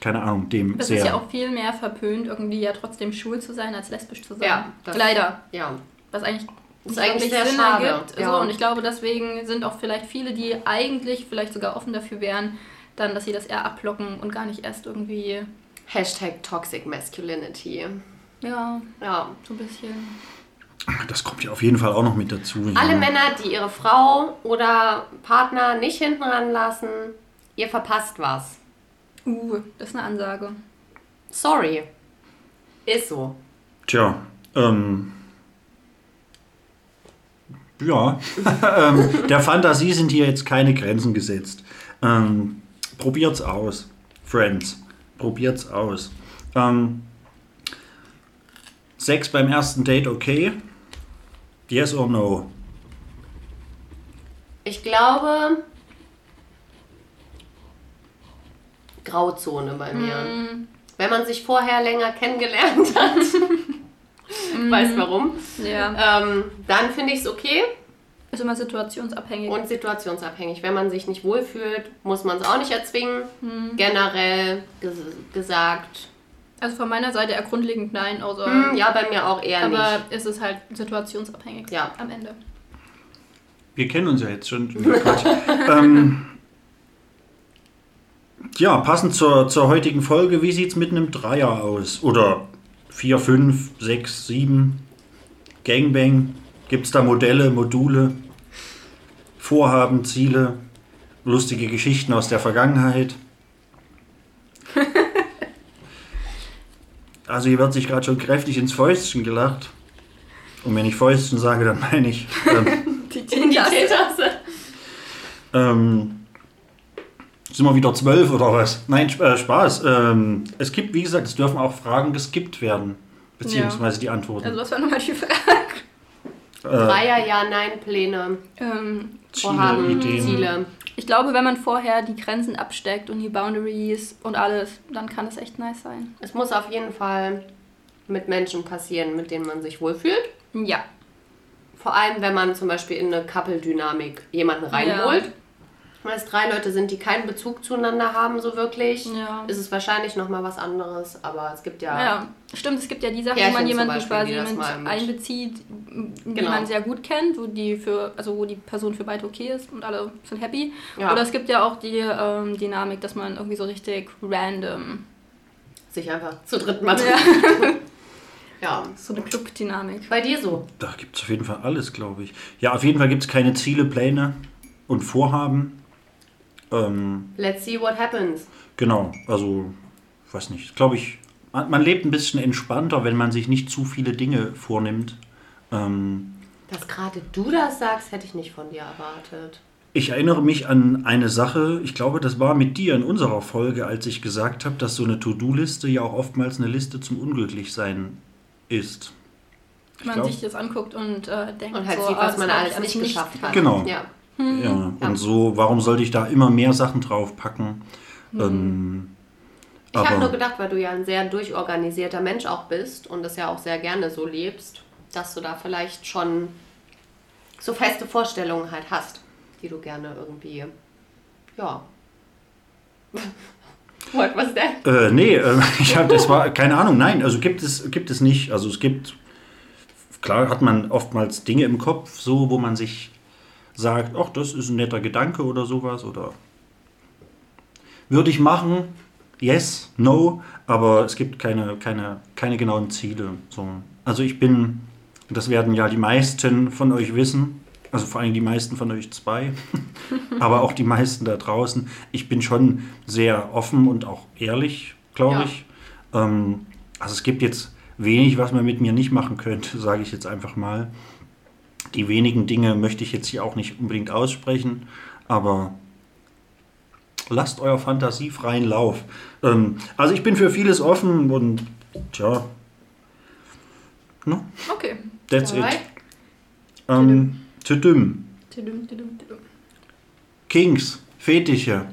keine Ahnung, dem Das sehr... ist ja auch viel mehr verpönt, irgendwie ja trotzdem schwul zu sein, als lesbisch zu sein. Ja, das- Leider. Ja. Was eigentlich Das eigentlich sehr Sinn schade, ergibt. ja. So, und ich glaube, deswegen sind auch vielleicht viele, die eigentlich vielleicht sogar offen dafür wären, dann, dass sie das eher ablocken und gar nicht erst irgendwie, Hashtag Toxic Masculinity. ja, Ja. so ein bisschen. Das kommt ja auf jeden Fall auch noch mit dazu. Alle ja. Männer, die ihre Frau oder Partner nicht hinten ranlassen, ihr verpasst was. Uh, das ist eine Ansage. Sorry. Ist so. Tja, ähm. Ja, ähm, der Fantasie sind hier jetzt keine Grenzen gesetzt. Ähm, Probiert's aus. Friends. Probiert's aus. Ähm, Sex beim ersten Date okay? Yes or no? Ich glaube. Grauzone bei mir. Mm. Wenn man sich vorher länger kennengelernt hat, weiß warum, Ja. ähm, dann finde ich es okay Ist immer situationsabhängig. und situationsabhängig. Wenn man sich nicht wohlfühlt, muss man es auch nicht erzwingen. Generell ges gesagt, also von meiner Seite eher grundlegend nein, außer. hm, ja, bei mir auch eher aber nicht. es ist halt situationsabhängig Ja. am Ende. Wir kennen uns ja jetzt schon. Ähm, ja, passend zur, zur heutigen Folge, wie sieht es mit einem Dreier aus? Oder 4, 5, 6, 7? Gangbang? Gibt es da Modelle, Module, Vorhaben, Ziele, lustige Geschichten aus der Vergangenheit? Also hier wird sich gerade schon kräftig ins Fäustchen gelacht. Und wenn ich Fäustchen sage, dann meine ich... Ähm, Die Teetasse. Ähm, sind wir wieder zwölf oder was? Nein, äh, Spaß. Ähm, es gibt, wie gesagt, es dürfen auch Fragen geskippt werden. Beziehungsweise die Antworten. Also was war nochmal die Frage? äh, Dreier, ja, nein, Pläne, Ähm, Vorhaben, Ideen. Ziele. ich glaube, wenn man vorher die Grenzen absteckt und die Boundaries und alles, dann kann das echt nice sein. Es muss auf jeden Fall mit Menschen passieren, mit denen man sich wohlfühlt. Ja. Vor allem, wenn man zum Beispiel in eine Couple-Dynamik jemanden reinholt. Weil es drei Leute sind, die keinen Bezug zueinander haben, so wirklich, Ja. ist es wahrscheinlich nochmal was anderes. Aber es gibt ja. Ja, stimmt, es gibt ja die Sachen, Pärchen wo man jemanden Beispiel, quasi mit einbezieht, die Genau. man sehr gut kennt, wo die für, also wo die Person für beide okay ist und alle sind happy. Ja. Oder es gibt ja auch die ähm, Dynamik, dass man irgendwie so richtig random, Sich einfach zu dritt mal Ja. ja. so eine Club-Dynamik. Bei dir so. da gibt es auf jeden Fall alles, glaube ich. Ja, auf jeden Fall gibt es keine Ziele, Pläne und Vorhaben. Ähm, Let's see what happens. genau, also, weiß nicht, glaube ich, man, man lebt ein bisschen entspannter, wenn man sich nicht zu viele Dinge vornimmt. Ähm, Dass gerade du das sagst, hätte ich nicht von dir erwartet. Ich erinnere mich an eine Sache, ich glaube, das war mit dir in unserer Folge, als ich gesagt habe, dass so eine To-Do-Liste ja auch oftmals eine Liste zum Unglücklichsein ist. Ich man glaub- sich das anguckt und äh, denkt Und halt so, sieht, ah, was man alles ich nicht geschafft hat. Genau. Ja. Ja, und so, warum sollte ich da immer mehr Sachen draufpacken? Ähm, Ich habe nur gedacht, weil du ja ein sehr durchorganisierter Mensch auch bist und das ja auch sehr gerne so lebst, dass du da vielleicht schon so feste Vorstellungen halt hast, die du gerne irgendwie, ja. What was that? äh, nee, äh, ich habe das war keine Ahnung, nein, also gibt es gibt es nicht. Also es gibt klar hat man oftmals Dinge im Kopf, so wo man sich sagt, ach, das ist ein netter Gedanke oder sowas oder würde ich machen, yes, no, aber es gibt keine, keine, keine genauen Ziele. So. Also ich bin, das werden ja die meisten von euch wissen, also vor allem die meisten von euch zwei, aber auch die meisten da draußen. Ich bin schon sehr offen und auch ehrlich, glaube Ja. ich. Ähm, also es gibt jetzt wenig, was man mit mir nicht machen könnte, sage ich jetzt einfach mal. Die wenigen Dinge möchte ich jetzt hier auch nicht unbedingt aussprechen, aber lasst euer Fantasie freien Lauf. Ähm, also ich bin für vieles offen und tja, no, Okay. that's Alright. it. Ähm, tüdüm. Tidum, tidum, tidum. Kings, Fetische.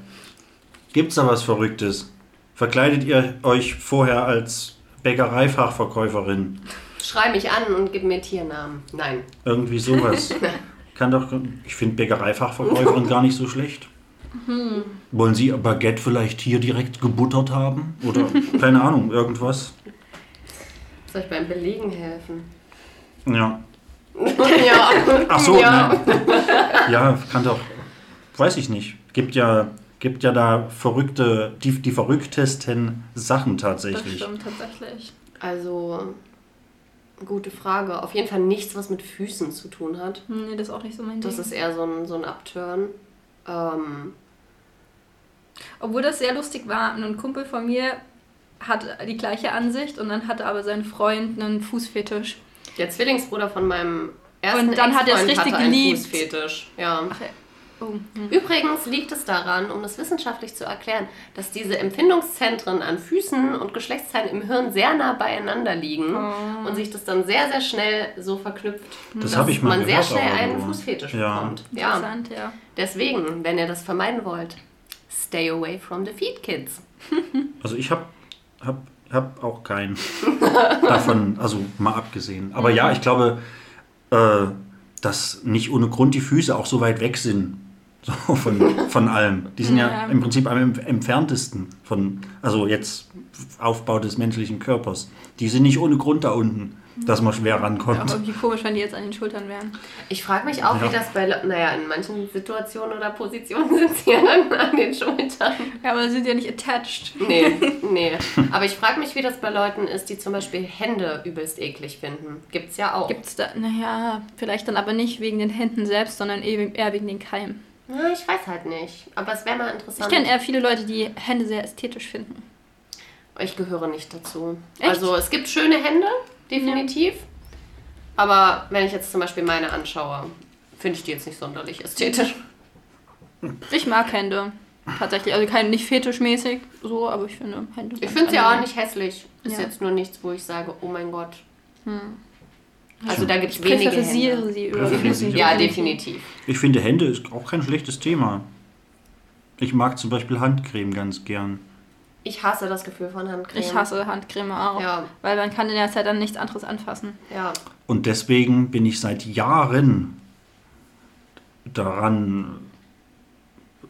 Gibt's da was Verrücktes? Verkleidet ihr euch vorher als Bäckereifachverkäuferin? Schrei mich an und gib mir Tiernamen. Nein. Irgendwie sowas. Kann doch. Ich finde Bäckereifachverkäuferin gar nicht so schlecht. Wollen Sie Baguette vielleicht hier direkt gebuttert haben? Oder keine Ahnung, irgendwas? Soll ich beim Belegen helfen? Ja. ja. Ach so, Ja. nein. Ja, kann doch. Weiß ich nicht. Gibt ja, gibt ja da verrückte, die, die verrücktesten Sachen Das tatsächlich. stimmt tatsächlich. Also, gute Frage. Auf jeden Fall nichts, was mit Füßen zu tun hat. Nee, das ist auch nicht so mein Das Ding. ist eher so ein, so ein Upturn. Ähm, Obwohl das sehr lustig war, ein Kumpel von mir hat die gleiche Ansicht und dann hatte aber sein Freund einen Fußfetisch. der Zwillingsbruder von meinem ersten Und dann hat er es richtig geliebt. Fußfetisch. Ja. Ach, Oh, hm. Übrigens liegt es daran, um das wissenschaftlich zu erklären, dass diese Empfindungszentren an Füßen und Geschlechtsteilen im Hirn sehr nah beieinander liegen Oh. und sich das dann sehr, sehr schnell so verknüpft, Das dass habe ich mal man sehr schnell einen. Fußfetisch Ja. bekommt. Ja. Interessant, ja. Deswegen, wenn ihr das vermeiden wollt, stay away from the feet kids. Also ich habe hab, hab auch keinen davon, also mal abgesehen. Aber ja, ich glaube, äh, dass nicht ohne Grund die Füße auch so weit weg sind. So von, von allem. Die sind ja, Ja. im Prinzip am entferntesten von, also jetzt Aufbau des menschlichen Körpers. Die sind nicht ohne Grund da unten, dass man schwer rankommt. irgendwie komisch, wenn die jetzt an den Schultern wären. Ich frage mich auch, Ja. wie das bei, naja, in manchen Situationen oder Positionen sind sie ja dann an den Schultern. Ja, aber sie sind ja nicht attached. Nee, nee. Aber ich frage mich, wie das bei Leuten ist, die zum Beispiel Hände übelst eklig finden. Gibt's ja auch. Gibt's da, naja, vielleicht dann aber nicht wegen den Händen selbst, sondern eben eher wegen den Keimen. Na, ich weiß halt nicht. Aber es wäre mal Ich interessant. kenne eher viele Leute, die Hände sehr ästhetisch finden. Ich gehöre nicht dazu. Echt? Also es gibt schöne Hände, definitiv. Aber wenn ich jetzt zum Beispiel meine anschaue, finde ich die jetzt nicht sonderlich ästhetisch. Ich mag Hände. Tatsächlich. Also kein nicht fetischmäßig so, aber ich finde Hände. Ich finde sie auch nicht hässlich. Ist Ja. jetzt nur nichts, wo ich sage, oh mein Gott. Also da gibt es Ich wenige Hände. sie über Präferisiere. Ja, definitiv. Ich finde, Hände ist auch kein schlechtes Thema. Ich mag zum Beispiel Handcreme ganz gern. Ich hasse das Gefühl von Handcreme. Ich hasse Handcreme auch. Ja. Weil man kann in der Zeit dann nichts anderes anfassen. Ja. Und deswegen bin ich seit Jahren daran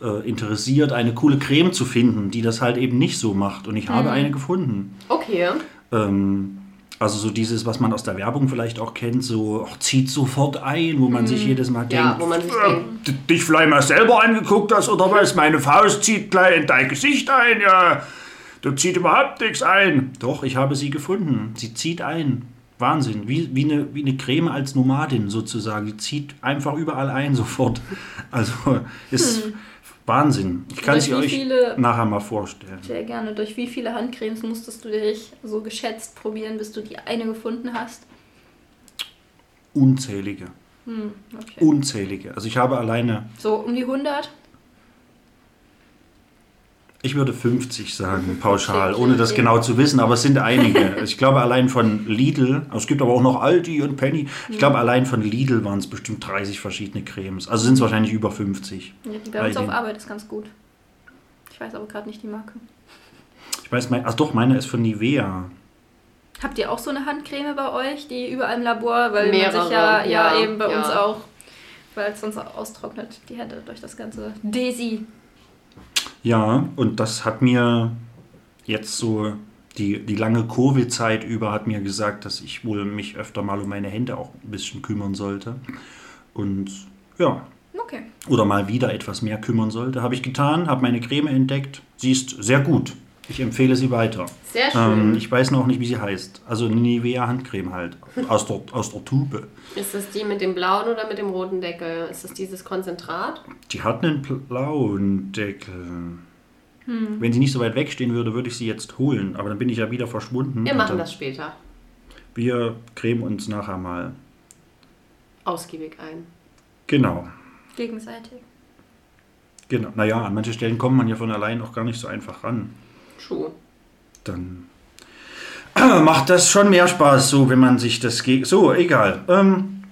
äh, interessiert, eine coole Creme zu finden, die das halt eben nicht so macht. Und ich habe Mhm. eine gefunden. Okay. Ähm, also so dieses, was man aus der Werbung vielleicht auch kennt, so ach, zieht sofort ein, wo man sich jedes Mal Mhm. Ja, denkt, wo man sich äh, denkt, dich vielleicht mal selber angeguckt hast oder was, meine Faust zieht gleich in dein Gesicht ein, ja, da zieht überhaupt nichts ein. Doch, ich habe sie gefunden, sie zieht ein. Wahnsinn, wie, wie, eine, wie eine Creme als Nomadin sozusagen. Die zieht einfach überall ein sofort. Also ist Wahnsinn. Ich kann sie euch viele- nachher mal vorstellen. Sehr gerne. Durch wie viele Handcremes musstest du dich so geschätzt probieren, bis du die eine gefunden hast? Unzählige. Hm, okay. Unzählige. Also ich habe alleine, So um die 100? Ich würde 50 sagen, pauschal, ohne das genau zu wissen, aber es sind einige. Ich glaube allein von Lidl, es gibt aber auch noch Aldi und Penny, ich glaube allein von Lidl waren es bestimmt 30 verschiedene Cremes. Also sind es wahrscheinlich über 50. Ja, die bei uns auf Arbeit ist ganz gut. Ich weiß aber gerade nicht die Marke. Ich weiß, mein, ach doch, meine ist von Nivea. Habt ihr auch so eine Handcreme bei euch, die überall im Labor, weil man Mehrere, sich ja, ja, ja, eben bei ja. uns auch, weil es sonst austrocknet, die Hände durch das ganze Desi. Ja, und das hat mir jetzt so die, die lange Covid-Zeit über hat mir gesagt, dass ich wohl mich öfter mal um meine Hände auch ein bisschen kümmern sollte. Und ja, Okay. oder mal wieder etwas mehr kümmern sollte. Habe ich getan, habe meine Creme entdeckt. Sie ist sehr gut. Ich empfehle sie weiter. Sehr schön. Ähm, ich weiß noch nicht, wie sie heißt. Also eine Nivea Handcreme halt. Aus der, aus der Tube. Ist das die mit dem blauen oder mit dem roten Deckel? Ist das dieses Konzentrat? Die hat einen blauen Deckel. Wenn sie nicht so weit wegstehen würde, würde ich sie jetzt holen. Aber dann bin ich ja wieder verschwunden. Wir machen das später. Wir cremen uns nachher mal. Ausgiebig ein. Genau. Gegenseitig. Genau. Naja, an manche Stellen kommt man ja von allein auch gar nicht so einfach ran. True. Dann macht das schon mehr Spaß, so wenn man sich das geht. So, egal. Ähm,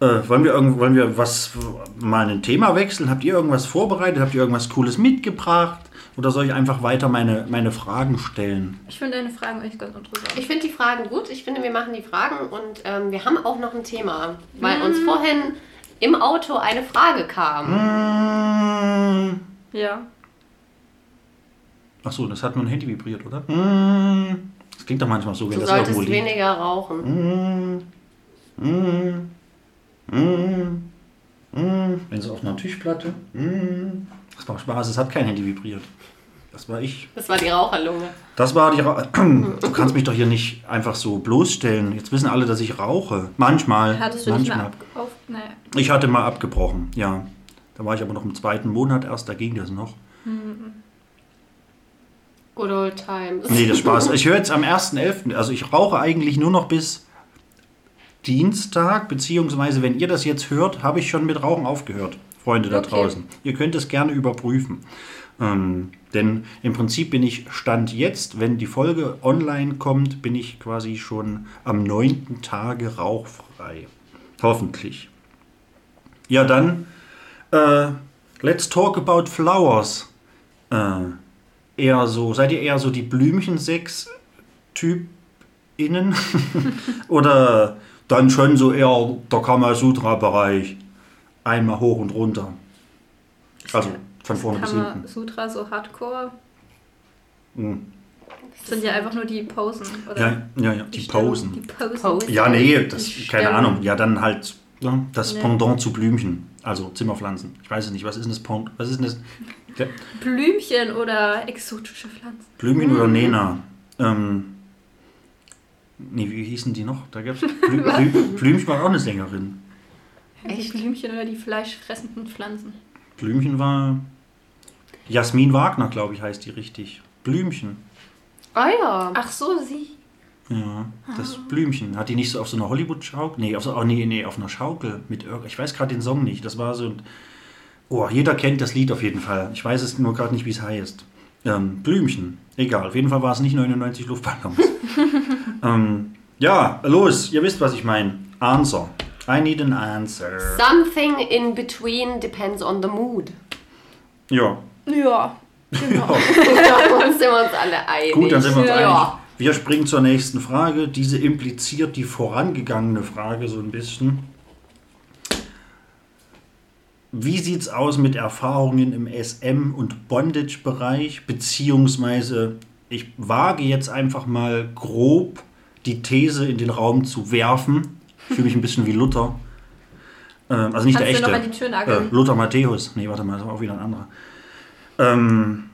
äh, wollen, wir irgend, wollen wir was mal ein Thema wechseln? Habt ihr irgendwas vorbereitet? Habt ihr irgendwas Cooles mitgebracht? Oder soll ich einfach weiter meine, meine Fragen stellen? Ich finde deine Fragen echt ganz interessant. Ich finde die Fragen gut. Ich finde, wir machen die Fragen und ähm, wir haben auch noch ein Thema, weil uns vorhin im Auto eine Frage kam. Mm. ja. Ach so, das hat nur ein Handy vibriert, oder? Mm. Das klingt doch manchmal so, wenn Du das solltest irgendwo liegt. weniger rauchen. Mm. Mm. Mm. Mm. Wenn so auf einer Tischplatte. Mm. Das war Spaß, es hat kein Handy vibriert. Das war ich. Das war die Raucherlunge. Das war die Ra Du kannst mich doch hier nicht einfach so bloßstellen. Jetzt wissen alle, dass ich rauche. Manchmal. Hattest du nicht manchmal. mehr ab auf. Naja. Ich hatte mal abgebrochen, ja. Da war ich aber noch im zweiten Monat erst, da ging das noch. Good old times. Nee, das Spaß. Ich höre jetzt am 1.11., also ich rauche eigentlich nur noch bis Dienstag, beziehungsweise wenn ihr das jetzt hört, habe ich schon mit Rauchen aufgehört. Freunde da Okay. draußen. Ihr könnt es gerne überprüfen. Ähm, denn im Prinzip bin ich Stand jetzt, wenn die Folge online kommt, bin ich quasi schon am neunten Tage rauchfrei. Hoffentlich. Ja, dann, äh, let's talk about flowers. Äh, eher so, seid ihr eher so die Blümchensex-TypInnen? Oder dann schon so eher der Kamasutra-Bereich? Einmal hoch und runter. Also von vorne bis hinten. Kama Sutra so Hardcore. Mhm. Sind ja einfach nur die Posen. Oder Ja, ja, ja, die Stellung, Posen. Die Posen. Pose. Ja, nee, das, Die keine. Ahnung. Ja, dann halt ja, das Nee. Pendant zu Blümchen. Also Zimmerpflanzen. Ich weiß es nicht. Was ist denn das Pendant? Was ist denn das? Der Blümchen oder exotische Pflanzen. Blümchen Mhm. oder Nena? Ähm, nee, wie hießen die noch? Da gab's Blü Blü Blümchen war auch eine Sängerin. Die Blümchen oder die fleischfressenden Pflanzen. Blümchen war. Jasmin Wagner, glaube ich, heißt die richtig. Blümchen. Ah ja. Ach so, sie. Ja, das Blümchen. Hat die nicht so auf so einer Hollywood-Schaukel? Nee, auf so, oh, nee, nee, auf einer Schaukel mit Ich weiß gerade den Song nicht. Das war so ein. Oh, jeder kennt das Lied auf jeden Fall. Ich weiß es nur gerade nicht, wie es heißt. Ähm, Blümchen. Egal. Auf jeden Fall war es nicht 99 Luftballons. ähm, ja, los. Ihr wisst, was ich meine. Answer. I need an answer. Something in between depends on the mood. Ja. Ja, genau. da sind wir uns alle einig. Gut, dann sind wir uns ja. einig. Wir springen zur nächsten Frage. Diese impliziert die vorangegangene Frage so ein bisschen. Wie sieht's aus mit Erfahrungen im SM- und Bondage-Bereich? Beziehungsweise, ich wage jetzt einfach mal grob die These in den Raum zu werfen. Ich fühle mich ein bisschen wie Luther. Ähm, also nicht Kannst der echte. Äh? Lothar Matthäus. Nee, warte mal, das war auch wieder ein anderer. Ähm,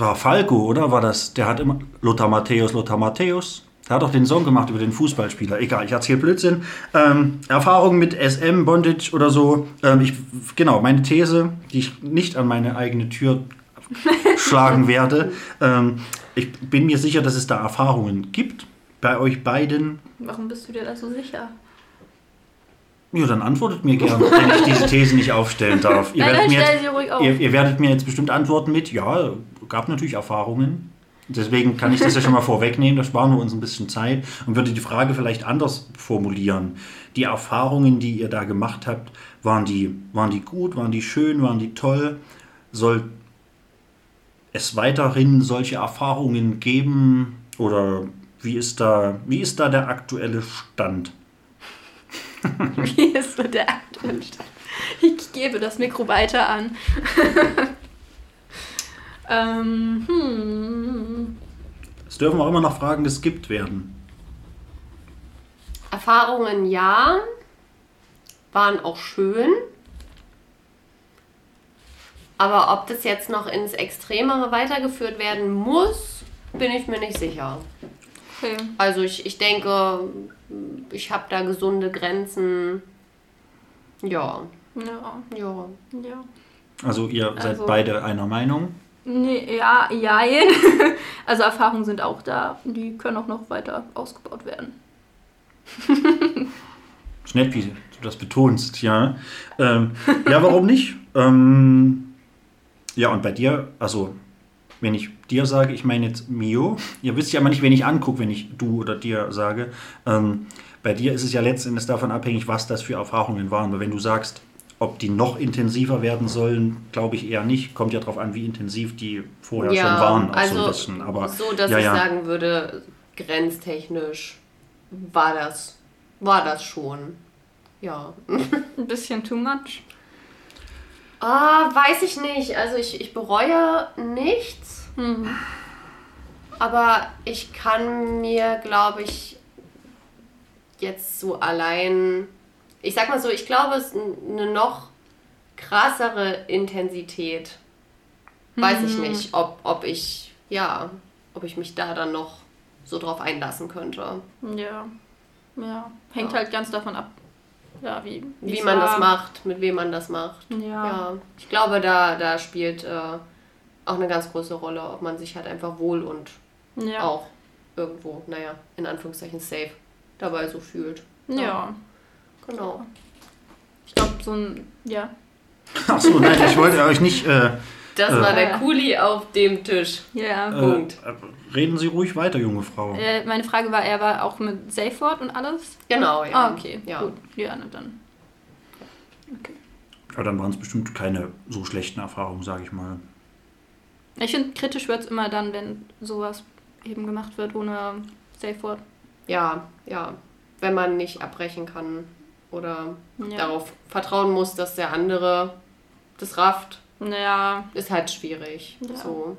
war Falco, oder? War das? Der hat immer. Lothar Matthäus, Lothar Matthäus. Der hat auch den Song gemacht über den Fußballspieler. Egal, ich erzähle Blödsinn. Ähm, Erfahrung mit SM, Bondage oder so. Ähm, ich, genau, meine These, die ich nicht an meine eigene Tür schlagen werde. Ähm, ich bin mir sicher, dass es da Erfahrungen gibt. Bei euch beiden. Warum bist du dir da so sicher? Ja, dann antwortet mir gerne, wenn ich diese These nicht aufstellen darf. Ihr Nein, werdet mir stell jetzt- sie ruhig auf. Ihr, ihr werdet mir jetzt bestimmt antworten mit, ja, gab natürlich Erfahrungen. Deswegen kann ich das ja schon mal vorwegnehmen, da sparen wir uns ein bisschen Zeit und würde die Frage vielleicht anders formulieren. Die Erfahrungen, die ihr da gemacht habt, waren die, waren die gut, waren die schön, waren die toll? Soll es weiterhin solche Erfahrungen geben oder wie ist da, wie ist da der aktuelle Stand? Wie ist so der aktuelle Stand? Ich gebe das Mikro weiter an. ähm, hm. Es dürfen auch immer noch Fragen geskippt werden. Erfahrungen ja, waren auch schön. Aber ob das jetzt noch ins Extremere weitergeführt werden muss, bin ich mir nicht sicher. Okay. Also ich, ich denke, ich habe da gesunde Grenzen. Ja, Ja, ja. ja. Also ihr seid Also- beide einer Meinung. Nee, ja, jein. Also Erfahrungen sind auch da. Die können auch noch weiter ausgebaut werden. Nett, wie du das betonst, ja. Ähm, ja, warum nicht? Ähm, ja, und bei dir, also wenn ich dir sage, ich meine jetzt Mio, ihr wisst ja immer nicht, wen ich angucke, wenn ich du oder dir sage. Ähm, bei dir ist es ja letztendlich davon abhängig, was das für Erfahrungen waren. Weil wenn du sagst, ob die noch intensiver werden sollen, glaube ich eher nicht. Kommt ja darauf an, wie intensiv die vorher ja, schon waren. Also so ein bisschen. Aber, so, dass ja, ich ja. sagen würde, grenztechnisch war das, war das schon. Ja. Ein bisschen too much. Ah, weiß ich nicht. Also ich, ich bereue nichts. Hm. Aber ich kann mir, glaube ich, jetzt so allein. Ich sag mal so, ich glaube, es ist eine noch krassere Intensität. Weiß ich nicht, ob, ob ich, ja, ob ich mich da dann noch so drauf einlassen könnte. Ja. Ja. Hängt Ja. halt ganz davon ab, ja, wie, Wie man das macht, mit wem man das macht. Ja. Ja, ich glaube, da, da spielt äh, auch eine ganz große Rolle, ob man sich halt einfach wohl und Ja. auch irgendwo, naja, in Anführungszeichen safe dabei so fühlt. Ja. Genau. Ich glaube, so ein, ja. Achso, nein, ich wollte euch nicht. Äh, Das Äh. war der Kuli auf dem Tisch. Ja. Punkt. Äh, reden Sie ruhig weiter, junge Frau. Äh, meine Frage war, er war auch mit Safe Word und alles? Genau, ja. Ah, okay. Ja. Gut. Ja, na dann. Okay. Aber dann waren es bestimmt keine so schlechten Erfahrungen, sage ich mal. Ich finde, kritisch wird es immer dann, wenn sowas eben gemacht wird ohne Safe Word. Ja, ja. Wenn man nicht abbrechen kann oder Ja. darauf vertrauen muss, dass der andere das rafft, Naja, ist halt schwierig. Ja. So.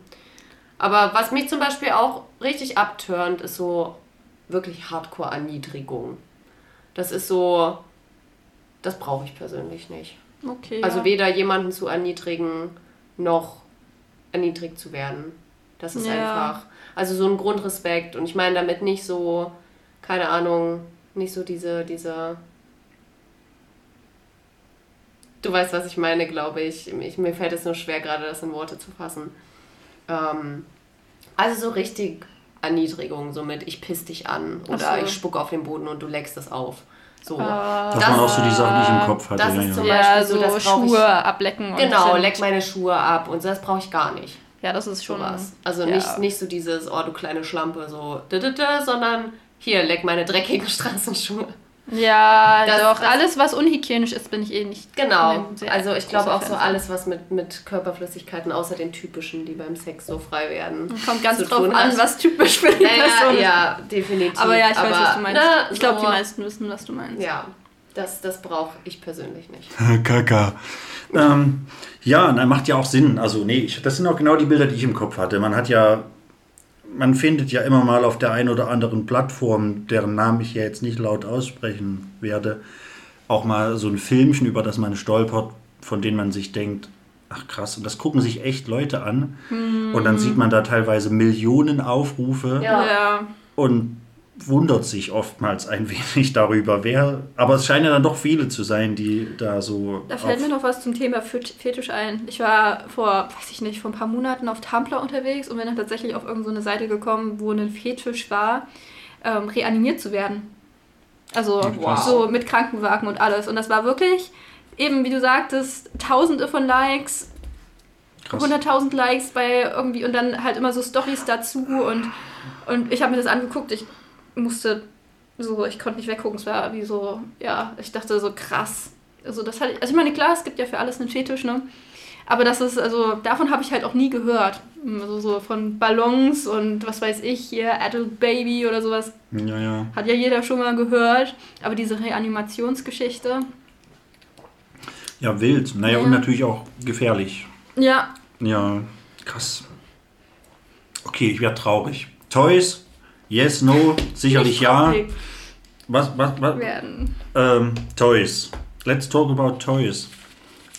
Aber was mich zum Beispiel auch richtig abturnt, ist so wirklich Hardcore-Erniedrigung. Das ist so, das brauche ich persönlich nicht. okay. Also ja. weder jemanden zu erniedrigen, noch erniedrigt zu werden. Das ist Ja. einfach, also so ein Grundrespekt. Und ich meine damit nicht so, keine Ahnung, nicht so diese, diese. Du weißt, was ich meine, glaube ich. ich. Mir fällt es nur schwer, gerade das in Worte zu fassen. Ähm, also so richtig Erniedrigung, so mit ich piss dich an oder so. ich spuck auf den Boden und du leckst es auf. So. Ah, Dass man auch so die Sachen nicht im Kopf hatte. das ja, ist ja. zum ja, Beispiel so, so, das brauch ich- Schuhe ablecken. und Genau, leck meine Schuhe ab und so, das brauche ich gar nicht. Ja, das ist schon Sowas. Also ja. nicht, nicht so dieses, oh du kleine Schlampe, so, da, da, da, sondern hier, leck meine dreckigen Straßenschuhe. Ja, Das- doch. das- alles, was unhygienisch ist, bin ich eh nicht. Genau. Also ich glaube auch so alles, was mit, mit Körperflüssigkeiten, außer den typischen, die beim Sex so frei werden. Kommt ganz drauf an, hat. was typisch für die Ja, Person ja, ist. ja, definitiv. Aber ja, ich weiß, was du meinst. ne, ich glaube, so- die meisten wissen, was du meinst. Ja, das, das brauche ich persönlich nicht. Kaka. Ähm, ja, na, macht ja auch Sinn. Also, nee, ich, das sind auch genau die Bilder, die ich im Kopf hatte. Man hat ja, man findet ja immer mal auf der einen oder anderen Plattform, deren Namen ich ja jetzt nicht laut aussprechen werde, auch mal so ein Filmchen, über das man stolpert, von denen man sich denkt, ach krass, und das gucken sich echt Leute an. Und dann sieht man da teilweise Millionen Aufrufe Ja. Ja. und wundert sich oftmals ein wenig darüber, wer. Aber es scheinen ja dann doch viele zu sein, die da so. Da fällt mir noch was zum Thema Fet- Fetisch ein. Ich war vor, weiß ich nicht, vor ein paar Monaten auf Tumblr unterwegs und bin dann tatsächlich auf irgendeine so eine Seite gekommen, wo ein Fetisch war, ähm, reanimiert zu werden. Also Wow. so mit Krankenwagen und alles. Und das war wirklich, eben wie du sagtest, tausende von Likes, Krass. 100.000 Likes bei irgendwie und dann halt immer so Stories dazu und, und ich habe mir das angeguckt, ich musste so, ich konnte nicht weggucken, es war wie so, ja, ich dachte so krass. Also das hatte ich, also ich meine, klar, es gibt ja für alles einen Fetisch, ne? Aber das ist, also davon habe ich halt auch nie gehört. Also so von Ballons und was weiß ich hier, Adult Baby oder sowas, Ja, ja. hat ja jeder schon mal gehört. Aber diese Reanimationsgeschichte, Ja, wild. Naja, und Ja. natürlich auch gefährlich. ja, Ja, krass. Okay, ich werde traurig. Toys? Yes, no, sicherlich ja. Was, was, was? werden. Ähm, Toys. Let's talk about Toys.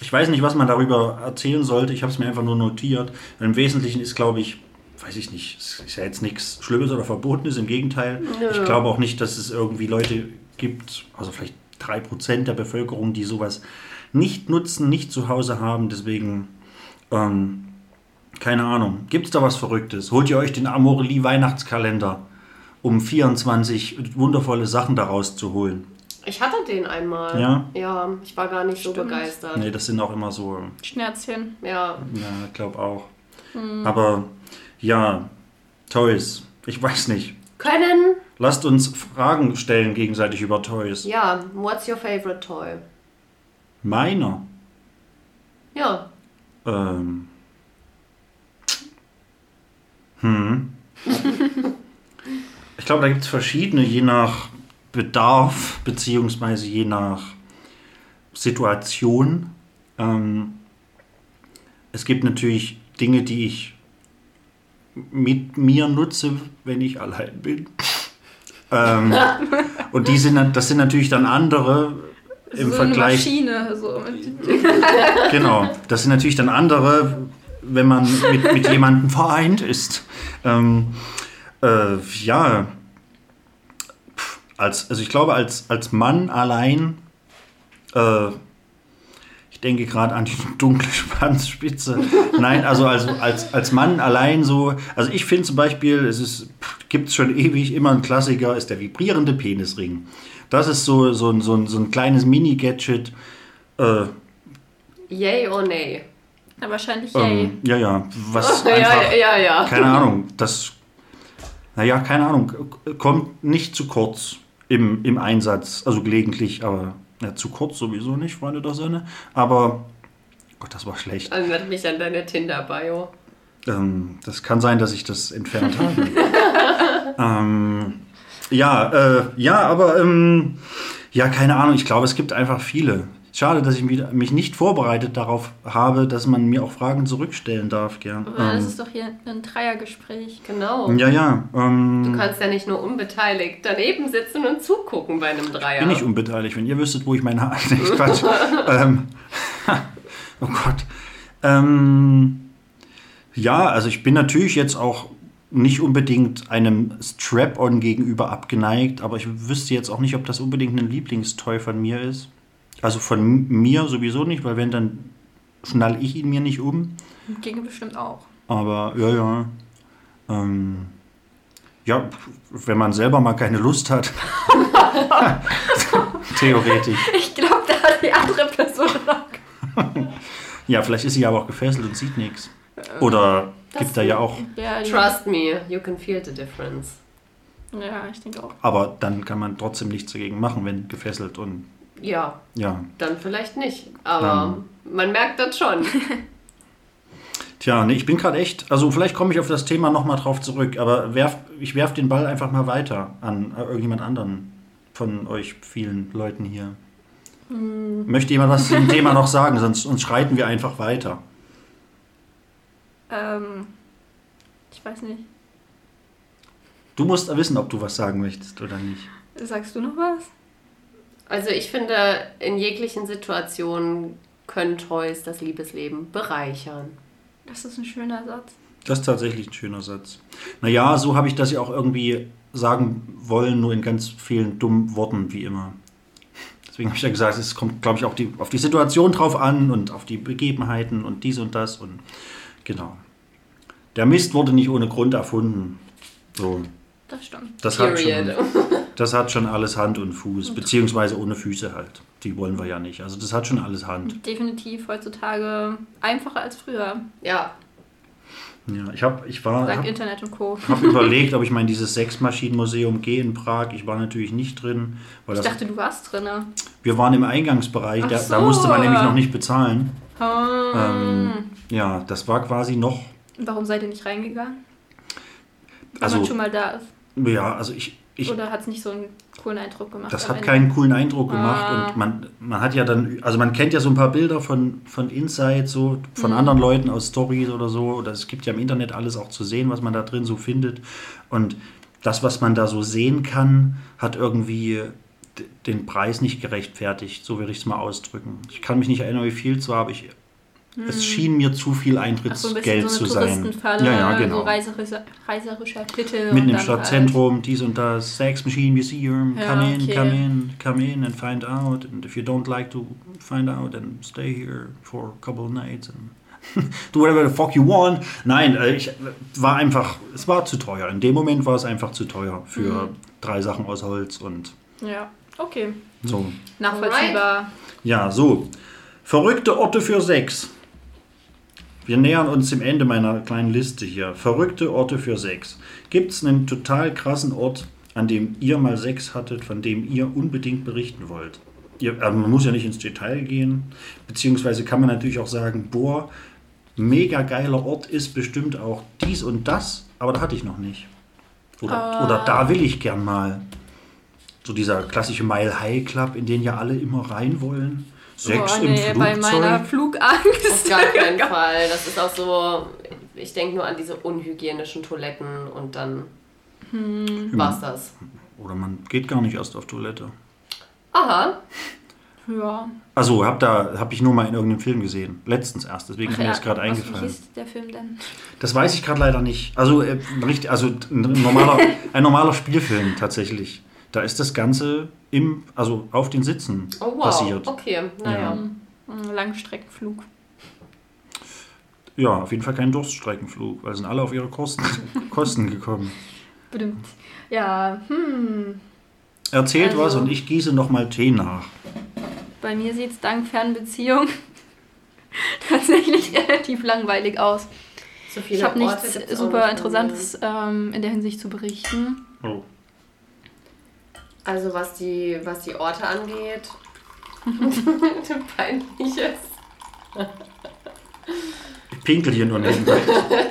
Ich weiß nicht, was man darüber erzählen sollte. Ich habe es mir einfach nur notiert. Im Wesentlichen ist, glaube ich, weiß ich nicht, es ist ja jetzt nichts Schlimmes oder Verbotenes. Im Gegenteil. Ich glaube auch nicht, dass es irgendwie Leute gibt, also vielleicht 3% der Bevölkerung, die sowas nicht nutzen, nicht zu Hause haben. Deswegen, ähm, keine Ahnung. Gibt es da was Verrücktes? Holt ihr euch den Amorelie Weihnachtskalender, um 24 wundervolle Sachen daraus zu holen? Ich hatte den einmal. Ja? Ja, ich war gar nicht so Stimmt. begeistert. Nee, das sind auch immer so, Schnerzchen. Ja, ja, ich glaube auch. Hm. Aber ja, Toys. Ich weiß nicht. können. Lasst uns Fragen stellen gegenseitig über Toys. Ja, what's your favorite toy? Meiner. Ja, Ähm. Hm. Ich glaube, da gibt es verschiedene, je nach Bedarf, beziehungsweise je nach Situation. Ähm, es gibt natürlich Dinge, die ich mit mir nutze, wenn ich allein bin. Ähm, und die sind, dann- das sind natürlich dann andere im so Vergleich. eine Maschine. So. Genau, das sind natürlich dann andere, wenn man mit, mit jemandem vereint ist. Ähm, äh, ja, als, also ich glaube, als, als Mann allein, äh, ich denke gerade an die dunkle Schwanzspitze. Nein, also, also als, als Mann allein so, also ich finde zum Beispiel, es ist, gibt es schon ewig immer ein Klassiker, ist der vibrierende Penisring. Das ist so, so, ein- so, ein, so ein kleines Mini-Gadget, äh, Yay or nay? Na, wahrscheinlich yay. Ähm, ja, ja. Was ja, einfach, ja, ja. keine Ahnung, das, naja, keine Ahnung, kommt nicht zu kurz im, im Einsatz, also gelegentlich, aber ja, zu kurz sowieso nicht, Freunde der Sonne. Aber, Gott, das war schlecht. Erinnert mich an deine Tinder-Bio. Ähm, das kann sein, dass ich das entfernt habe. ähm, ja, äh, ja, aber ähm, ja, keine Ahnung. Ich glaube, es gibt einfach viele. Schade, dass ich mich, nicht vorbereitet darauf habe, dass man mir auch Fragen zurückstellen darf, gern. Aber das Ähm, ist doch hier ein Dreiergespräch. Genau. ja, ja. Ähm, Du kannst ja nicht nur unbeteiligt daneben sitzen und zugucken bei einem Dreier. bin ich unbeteiligt. Wenn ihr wüsstet, wo ich meine Haare. Nee, Quatsch. ähm, oh Gott. Ähm, ja, also ich bin natürlich jetzt auch nicht unbedingt einem Strap-on gegenüber abgeneigt, aber ich wüsste jetzt auch nicht, ob das unbedingt ein Lieblingstoy von mir ist. Also von mir sowieso nicht, weil wenn, dann schnall ich ihn mir nicht um. Ginge bestimmt auch. Aber ja, ja. Ähm, ja, wenn man selber mal keine Lust hat. Theoretisch. Ich glaube, da hat die andere Person noch. Ja, vielleicht ist sie aber auch gefesselt und sieht nichts. Oder gibt da ja auch. Ja, Trust me, you can feel the difference. ja, ich denke auch. Aber dann kann man trotzdem nichts dagegen machen, wenn gefesselt und Ja, ja. dann vielleicht nicht. Aber man merkt das schon. Tja, nee, ich bin gerade echt. Also vielleicht komme ich auf das Thema nochmal drauf zurück, aber werf, ich werf den Ball einfach mal weiter an irgendjemand anderen von euch vielen Leuten hier. Möchte jemand was zum Thema noch sagen, sonst, sonst schreiten wir einfach weiter. Ähm, ich weiß nicht. Du musst wissen, ob du was sagen möchtest oder nicht. Sagst du noch was? Also ich finde, in jeglichen Situationen können Toys das Liebesleben bereichern. Das ist ein schöner Satz. Das ist tatsächlich ein schöner Satz. Naja, so habe ich das ja auch irgendwie sagen wollen, nur in ganz vielen dummen Worten, wie immer. Deswegen habe ich ja gesagt, es kommt, glaube ich, auch die, auf die Situation drauf an und auf die Begebenheiten und dies und das und genau. Der Mist wurde nicht ohne Grund erfunden. So, Das stimmt. das hat, Period. schon, das hat schon alles Hand und Fuß, beziehungsweise ohne Füße halt. Die wollen wir ja nicht. Also das hat schon alles Hand. Definitiv heutzutage einfacher als früher. Ja, Ja, ich habe, ich war, Dank hab, Internet und Co. habe überlegt, ob ich mal in dieses Sechsmaschinenmuseum gehe in Prag. Ich war natürlich nicht drin, weil Ich das, dachte, du warst drin. wir waren im Eingangsbereich. Ach Da, da so. musste man nämlich noch nicht bezahlen. Hm. Ähm, ja, das war quasi noch. Warum seid ihr nicht reingegangen? Wenn Also- man schon mal da ist. Ja, also ich, ich Oder hat es nicht so einen coolen Eindruck gemacht? Das hat keinen coolen Eindruck gemacht Ah. und man, man hat ja dann, also man kennt ja so ein paar Bilder von, von Inside, so Mhm. von anderen Leuten aus Stories oder so. Oder es gibt ja im Internet alles auch zu sehen, was man da drin so findet. Und das, was man da so sehen kann, hat irgendwie den Preis nicht gerechtfertigt, so würde ich es mal ausdrücken. Ich kann mich nicht erinnern, wie viel es war, aber ich, es schien mir zu viel. Ach, so ein Eintrittsgeld so zu eine sein. Touristenfalle, Ja, ja, genau. so reiserischer, reiserischer Titel. Mitten und im dann Stadtzentrum, dies und das, Sex Machine Museum, Ja, come in, okay. come in, come in and find out. And if you don't like to find out, then stay here for a couple of nights and do whatever the fuck you want. Nein, äh, ich äh, war einfach, es war zu teuer. In dem Moment war es einfach zu teuer für Mhm. drei Sachen aus Holz und Halt. Ja, okay. so. Nachvollziehbar. Ja, so. Verrückte Orte für Sex. Wir nähern uns dem Ende meiner kleinen Liste hier. Verrückte Orte für Sex. Gibt es einen total krassen Ort, an dem ihr mal Sex hattet, von dem ihr unbedingt berichten wollt? Ihr, aber man muss ja nicht ins Detail gehen. Beziehungsweise kann man natürlich auch sagen, boah, mega geiler Ort ist bestimmt auch dies und das, aber da hatte ich noch nicht. Oder, Ah. oder da will ich gern mal. So dieser klassische Mile High Club, in den ja alle immer rein wollen. Sex Boah, im nee, bei Flugzeug. meiner auf Flugangst. gar keinen Fall. Das ist auch so, ich denke nur an diese unhygienischen Toiletten und dann Hm. war's das. Oder man geht gar nicht erst auf Toilette. Aha, Ja. Also hab da habe ich nur mal in irgendeinem Film gesehen. Letztens erst, deswegen Ach ist mir ja, das gerade was- Wie eingefallen. hieß der Film denn? Das weiß ich gerade leider nicht. Also äh, richtig, also ein normaler, ein normaler Spielfilm tatsächlich. Da ist das Ganze im, also auf den Sitzen oh wow, passiert. okay, naja. Ein Langstreckenflug. Ja, auf jeden Fall kein Durststreckenflug, weil sind alle auf ihre Kosten, Kosten gekommen. Bestimmt. Ja, hm. Erzählt Also- was und ich gieße nochmal Tee nach. Bei mir sieht es dank Fernbeziehung tatsächlich relativ langweilig aus. So viele Ich habe nichts super Interessantes ähm, in der Hinsicht zu berichten. Oh. Also was die, was die Orte angeht. Peinliches. Ich pinkel hier nur nebenbei.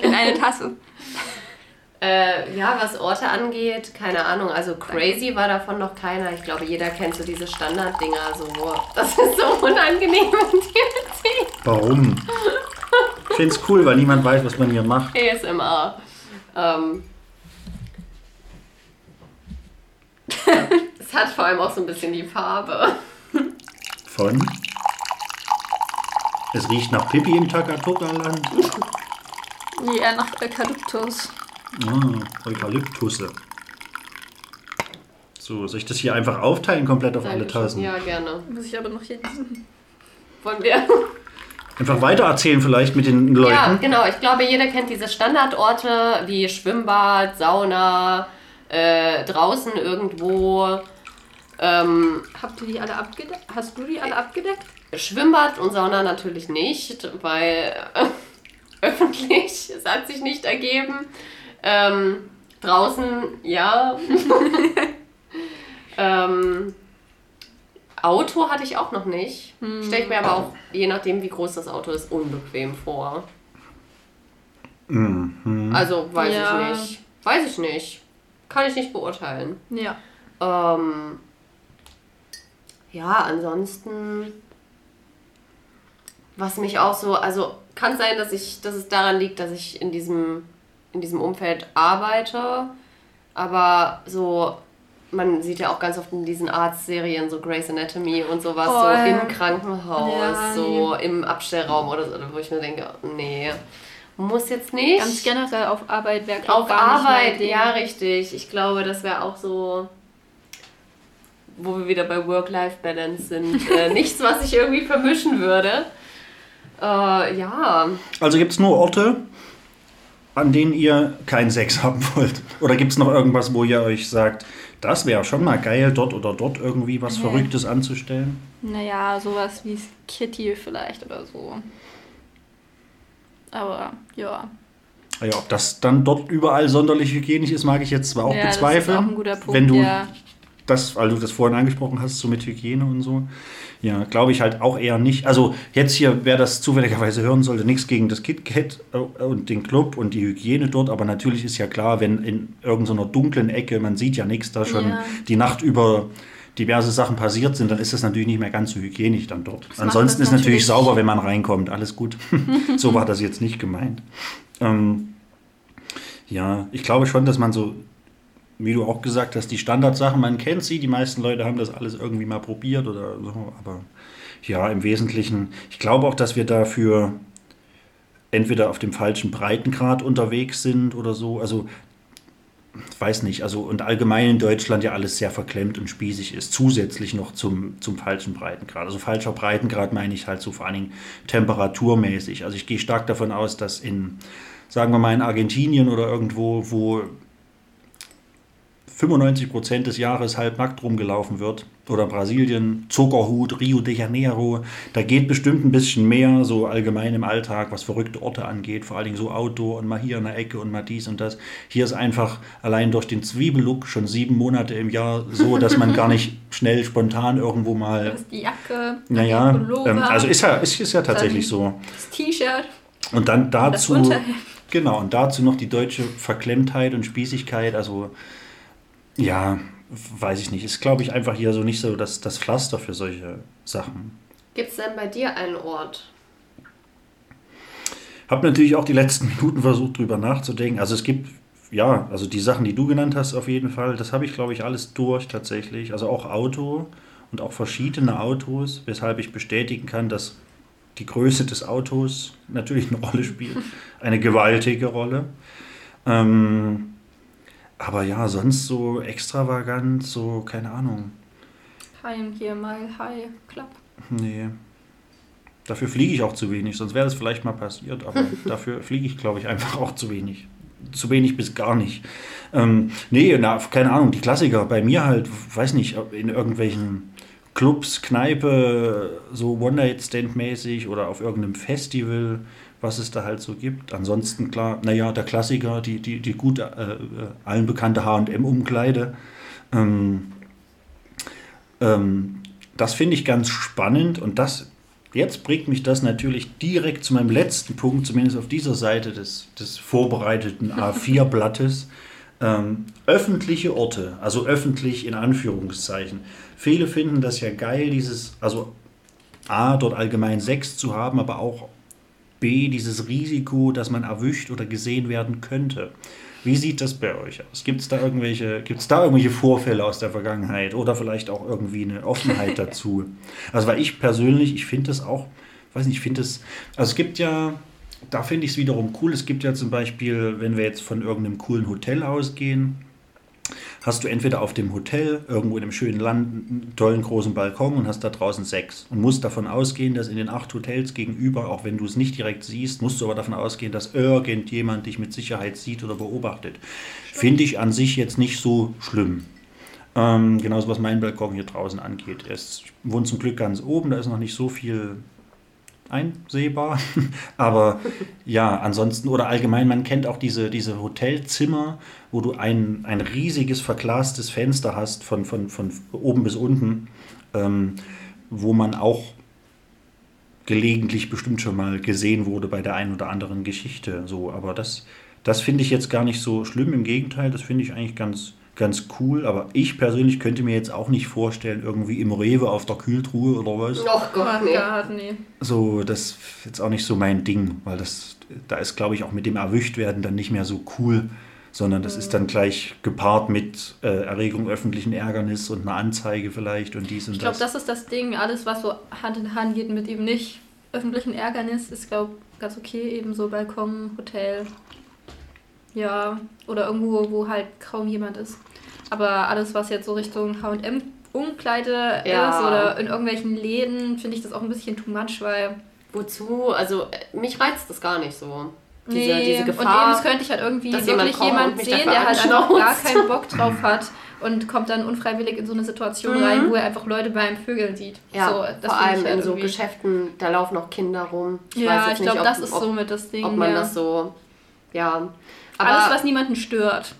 In eine Tasse. Äh, ja, was Orte angeht, keine Ahnung. Also crazy war davon noch keiner. Ich glaube, jeder kennt so diese Standarddinger. So, das ist so unangenehm und. Warum? Ich finde es cool, weil niemand weiß, was man hier macht. ASMR. Ähm. Es hat vor allem auch so ein bisschen die Farbe. Von? Es riecht nach Pipi im Takatuka-Land. Ja, nach Eukalyptus. Ah, Eukalyptusse. So, soll ich das hier einfach aufteilen, komplett auf alle Dankeschön. Tassen? Ja, gerne. Muss ich aber noch hier diesen. Wollen wir? Einfach weitererzählen vielleicht mit den Leuten. Ja, genau. Ich glaube, jeder kennt diese Standardorte wie Schwimmbad, Sauna, äh, draußen irgendwo. Ähm, Habt ihr die alle abgedeckt? Hast du die alle abgedeckt? Schwimmbad und Sauna natürlich nicht, weil äh, öffentlich, es hat sich nicht ergeben. Ähm, draußen, ja. ähm, Auto hatte ich auch noch nicht. Stelle ich mir aber auch, je nachdem wie groß das Auto ist, unbequem vor. Also weiß Ja. ich nicht. Weiß ich nicht. Kann ich nicht beurteilen. Ja. Ähm, ja, ansonsten, was mich auch so, also kann sein, dass ich, dass es daran liegt, dass ich in diesem, in diesem Umfeld arbeite, aber so, man sieht ja auch ganz oft in diesen Arztserien, so Grey's Anatomy und sowas, Oh, so ja. im Krankenhaus, Ja, so im Abstellraum oder so, wo ich mir denke, nee, muss jetzt nicht. Ganz generell auf Arbeit wäre Auf Arbeit, ja, richtig. Ich glaube, das wäre auch so, wo wir wieder bei Work-Life-Balance sind. äh, nichts, was ich irgendwie vermischen würde. Äh, ja, Also gibt es nur Orte, an denen ihr keinen Sex haben wollt? Oder gibt es noch irgendwas, wo ihr euch sagt, das wäre schon mal geil, dort oder dort irgendwie was Nee. Verrücktes anzustellen? Naja, sowas wie Kitty vielleicht oder so. Aber ja. Ja, ob das dann dort überall sonderlich hygienisch ist, mag ich jetzt zwar auch ja, bezweifeln. Das ist auch ein guter Punkt. wenn du ja. Das, weil du das vorhin angesprochen hast, so mit Hygiene und so. Ja, glaube ich halt auch eher nicht. Also jetzt hier, wer das zufälligerweise hören sollte, nichts gegen das KitKat äh, und den Club und die Hygiene dort, aber natürlich ist ja klar, wenn in irgendeiner dunklen Ecke, man sieht ja nichts, da schon Ja. die Nacht über diverse Sachen passiert sind, dann ist das natürlich nicht mehr ganz so hygienisch dann dort. macht Ansonsten das ist natürlich natürlich- sauber, wenn man reinkommt, alles gut. so war das jetzt nicht gemeint. Ähm, ja, ich glaube schon, dass man so wie du auch gesagt hast, die Standardsachen, man kennt sie, die meisten Leute haben das alles irgendwie mal probiert oder so, aber ja, im Wesentlichen, ich glaube auch, dass wir dafür entweder auf dem falschen Breitengrad unterwegs sind oder so, also weiß nicht, also und allgemein in Deutschland ja alles sehr verklemmt und spießig ist, zusätzlich noch zum, zum falschen Breitengrad. Also falscher Breitengrad meine ich halt so vor allen Dingen temperaturmäßig. Also ich gehe stark davon aus, dass in, sagen wir mal in Argentinien oder irgendwo, wo 95 Prozent des Jahres halbnackt rumgelaufen wird. Oder Brasilien, Zuckerhut, Rio de Janeiro. Da geht bestimmt ein bisschen mehr, so allgemein im Alltag, was verrückte Orte angeht. Vor allen Dingen so Outdoor und mal hier in der Ecke und mal dies und das. Hier ist einfach allein durch den Zwiebellook schon sieben Monate im Jahr so, dass man gar nicht schnell spontan irgendwo Das mal. ist die Jacke, Naja, der Pullover, ähm, also ist ja, ist, ist ja tatsächlich so. das T-Shirt. Und dann das dazu, Unterhemd. genau, und dazu noch die deutsche Verklemmtheit und Spießigkeit, also ja, weiß ich nicht, ist glaube ich einfach hier so nicht so das, das Pflaster für solche Sachen. gibt es denn bei dir einen Ort? Hab natürlich auch die letzten Minuten versucht drüber nachzudenken, also es gibt, ja, also die Sachen, die du genannt hast auf jeden Fall, das habe ich glaube ich alles durch tatsächlich, also auch Auto und auch verschiedene Autos, weshalb ich bestätigen kann, dass die Größe des Autos natürlich eine Rolle spielt, eine gewaltige Rolle. Ähm, aber ja, sonst so extravagant, so, keine Ahnung. Kein hier mal High Club. Nee. Dafür fliege ich auch zu wenig, sonst wäre das vielleicht mal passiert, aber dafür fliege ich, glaube ich, einfach auch zu wenig. Zu wenig bis gar nicht. Ähm, nee, na, keine Ahnung, die Klassiker. Bei mir halt, weiß nicht, in irgendwelchen Clubs, Kneipe, so One-Night-Stand-mäßig oder auf irgendeinem Festival, was es da halt so gibt. Ansonsten klar, naja, der Klassiker, die, die, die gut äh, äh allen bekannte HM-Umkleide. Ähm, ähm, das finde ich ganz spannend und das jetzt bringt mich das natürlich direkt zu meinem letzten Punkt, zumindest auf dieser Seite des, des vorbereiteten A4-Blattes. Ähm, öffentliche Orte, also öffentlich in Anführungszeichen. Viele finden das ja geil, dieses, also A, dort allgemein Sex zu haben, aber auch B, dieses Risiko, dass man erwischt oder gesehen werden könnte. Wie sieht das bei euch aus? Gibt es da irgendwelche, gibt's da irgendwelche Vorfälle aus der Vergangenheit oder vielleicht auch irgendwie eine Offenheit dazu? Also weil ich persönlich, ich finde das auch, weiß nicht, ich finde es, also es gibt ja, da finde ich es wiederum cool. Es gibt ja zum Beispiel, wenn wir jetzt von irgendeinem coolen Hotel ausgehen, hast du entweder auf dem Hotel irgendwo in einem schönen Land einen tollen großen Balkon und hast da draußen Sex und musst davon ausgehen, dass in den acht Hotels gegenüber, auch wenn du es nicht direkt siehst, musst du aber davon ausgehen, dass irgendjemand dich mit Sicherheit sieht oder beobachtet. Finde ich an sich jetzt nicht so schlimm. Ähm, genauso was mein Balkon hier draußen angeht. Es wohnt zum Glück ganz oben, da ist noch nicht so viel einsehbar. Aber ja, ansonsten oder allgemein, man kennt auch diese, diese Hotelzimmer, wo du ein, ein riesiges verglastes Fenster hast von, von, von oben bis unten, ähm, wo man auch gelegentlich bestimmt schon mal gesehen wurde bei der einen oder anderen Geschichte. So, aber das, das finde ich jetzt gar nicht so schlimm. Im Gegenteil, das finde ich eigentlich ganz, ganz cool, aber ich persönlich könnte mir jetzt auch nicht vorstellen, irgendwie im Rewe auf der Kühltruhe oder was. Oh Gott, nee. Gott, nee. So, das ist jetzt auch nicht so mein Ding, weil das, da ist, glaube ich, auch mit dem Erwischtwerden dann nicht mehr so cool, sondern das ist dann gleich gepaart mit äh, Erregung öffentlichen Ärgernis und einer Anzeige vielleicht und dies und Ich glaube, das. das ist das Ding. Alles, was so Hand in Hand geht mit eben nicht öffentlichen Ärgernis, ist, glaube ich, ganz okay. Eben so Balkon, Hotel. Ja, oder irgendwo, wo halt kaum jemand ist. Aber alles, was jetzt so Richtung HM Umkleide Ja. ist oder in irgendwelchen Läden, finde ich das auch ein bisschen too much, weil. Wozu? Also, mich reizt das gar nicht so. Diese, Nee, diese Und eben, Gefahr. es könnte ich halt irgendwie jemand wirklich jemand mich sehen, der halt einfach gar keinen Bock drauf hat und kommt dann unfreiwillig in so eine Situation Mhm. rein, wo er einfach Leute beim Vögeln sieht. ja, so, das vor allem ich halt in so Geschäften, da laufen auch Kinder rum. Ja, jetzt ich glaube, das ist ob, so mit das Ding. ob man ja. das so. Ja. Aber Alles, was niemanden stört.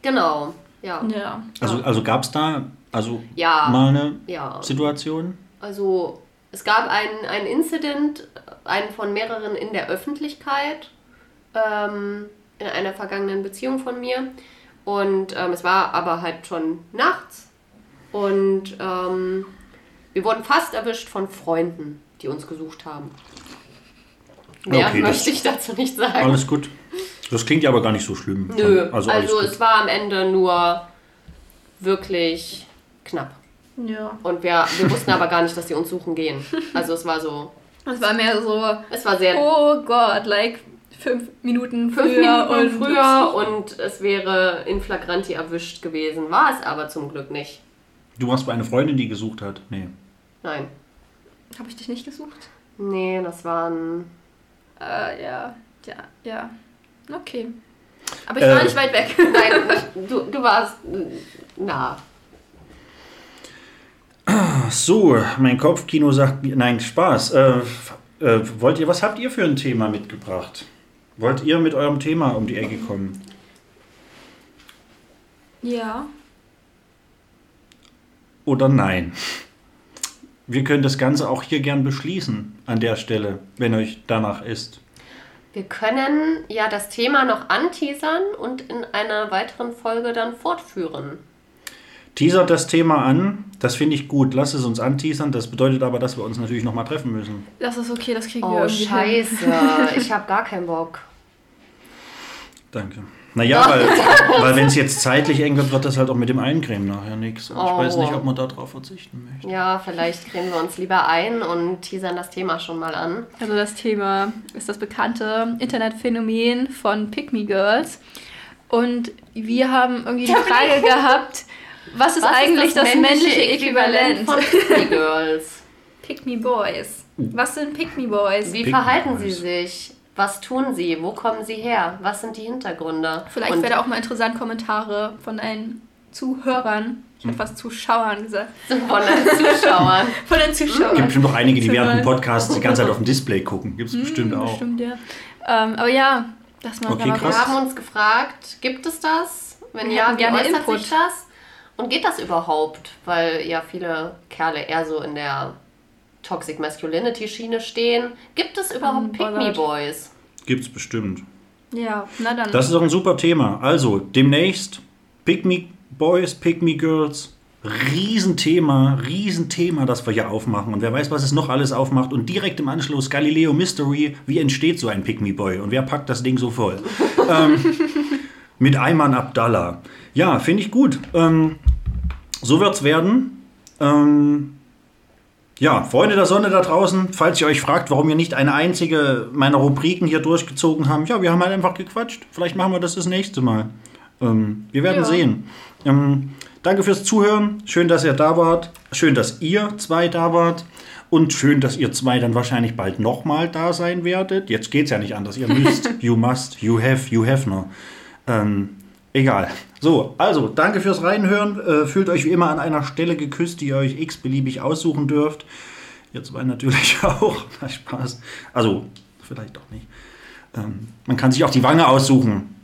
genau. Ja. Ja. Also, also gab es da also Ja. mal eine Ja. Situation? Also es gab einen, einen Incident, einen von mehreren in der Öffentlichkeit, ähm, in einer vergangenen Beziehung von mir. Und ähm, es war aber halt schon nachts. Und ähm, wir wurden fast erwischt von Freunden, die uns gesucht haben. Mehr Okay, möchte ich dazu nicht sagen. Alles gut. Das klingt ja aber gar nicht so schlimm. Nö, Also, also, es war am Ende nur wirklich knapp. Ja. Und wir, wir wussten aber gar nicht, dass sie uns suchen gehen. Also es war so, Es war mehr so, es war sehr oh Gott, like fünf Minuten fünf früher Minuten und früher und es wäre in Flagranti erwischt gewesen. War es aber zum Glück nicht. Du warst bei einer Freundin, die gesucht hat? Nee. Nein. Habe ich dich nicht gesucht? Nee, das waren. Äh, ja. Ja, ja. Okay. Aber ich Äh, war nicht weit weg. Nein, du, du warst nah. So, mein Kopfkino sagt mir. Nein, Spaß. Äh, äh, wollt ihr, was habt ihr für ein Thema mitgebracht? Wollt ihr mit eurem Thema um die Ecke kommen? ja. Oder nein? Wir können das Ganze auch hier gern beschließen an der Stelle, wenn euch danach ist. Wir können ja das Thema noch anteasern und in einer weiteren Folge dann fortführen. Teasert das Thema an, das finde ich gut. Lass es uns anteasern. Das bedeutet aber, dass wir uns natürlich nochmal treffen müssen. Das ist okay, das kriegen wir Oh, irgendwie hin. scheiße. Ich habe gar keinen Bock. Danke. Naja, weil, weil wenn es jetzt zeitlich eng wird, wird das halt auch mit dem Eincremen nachher nichts. Und Ich Oh. weiß nicht, ob man darauf verzichten möchte. Ja, vielleicht cremen wir uns lieber ein und teasern das Thema schon mal an. Also das Thema ist das bekannte Internetphänomen von Pick Me Girls. Und wir haben irgendwie die Frage gehabt, was ist Was eigentlich das, männliche Äquivalent? von Pick Girls? Pick Me Boys. Was sind Pick Me Boys? Wie Pick verhalten Boys. sie sich? Was tun sie? Wo kommen sie her? Was sind die Hintergründe? Vielleicht Und wäre da auch mal interessant Kommentare von deinen Zuhörern. Ich habe fast Zuschauern gesagt. Von den Zuschauern. Von den Zuschauern. Gibt bestimmt auch einige, die während dem Podcast die ganze Zeit auf dem Display gucken. Gibt es bestimmt auch. Bestimmt, ja. Ähm, aber ja, dass man Okay, da krass. Wir haben uns gefragt, gibt es das? Wenn ja, wie gerne äußert Input. sich das? Und geht das überhaupt? Weil ja viele Kerle eher so in der Toxic Masculinity Schiene stehen. Gibt es überhaupt Pick Me Unbothered. Boys? Gibt es bestimmt. Ja, na dann. Das ist auch ein super Thema. Also, demnächst Pick Me Boys, Pick Me Girls. Riesenthema, Riesenthema, das wir hier aufmachen. Und wer weiß, was es noch alles aufmacht. Und direkt im Anschluss Galileo Mystery. Wie entsteht so ein Pick Me Boy? Und wer packt das Ding so voll? ähm, mit Ayman Abdallah. Ja, finde ich gut. Ähm, so wird's werden. Ähm, ja, Freunde der Sonne da draußen, falls ihr euch fragt, warum wir nicht eine einzige meiner Rubriken hier durchgezogen haben, ja, wir haben halt einfach gequatscht. Vielleicht machen wir das das nächste Mal. Ähm, wir werden Ja. sehen. Ähm, danke fürs Zuhören. Schön, dass ihr da wart. Schön, dass ihr zwei da wart. Und schön, dass ihr zwei dann wahrscheinlich bald nochmal da sein werdet. Jetzt geht's ja nicht anders. Ihr müsst, you must, you have, you have no. Ähm, egal. So, also, danke fürs Reinhören. Äh, fühlt euch wie immer an einer Stelle geküsst, die ihr euch x-beliebig aussuchen dürft. Ihr zwei natürlich auch. Na, Spaß. Also, vielleicht auch nicht. Ähm, man kann sich auch die Wange aussuchen.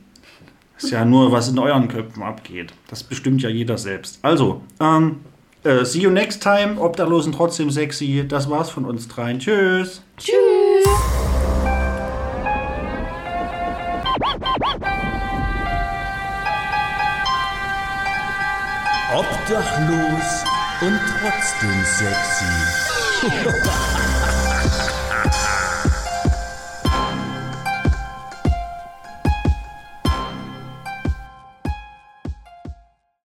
Ist ja nur, was in euren Köpfen abgeht. Das bestimmt ja jeder selbst. Also, ähm, äh, see you next time. Obdachlosen trotzdem sexy. Das war's von uns dreien. Tschüss. Tschüss! Obdachlos und trotzdem sexy.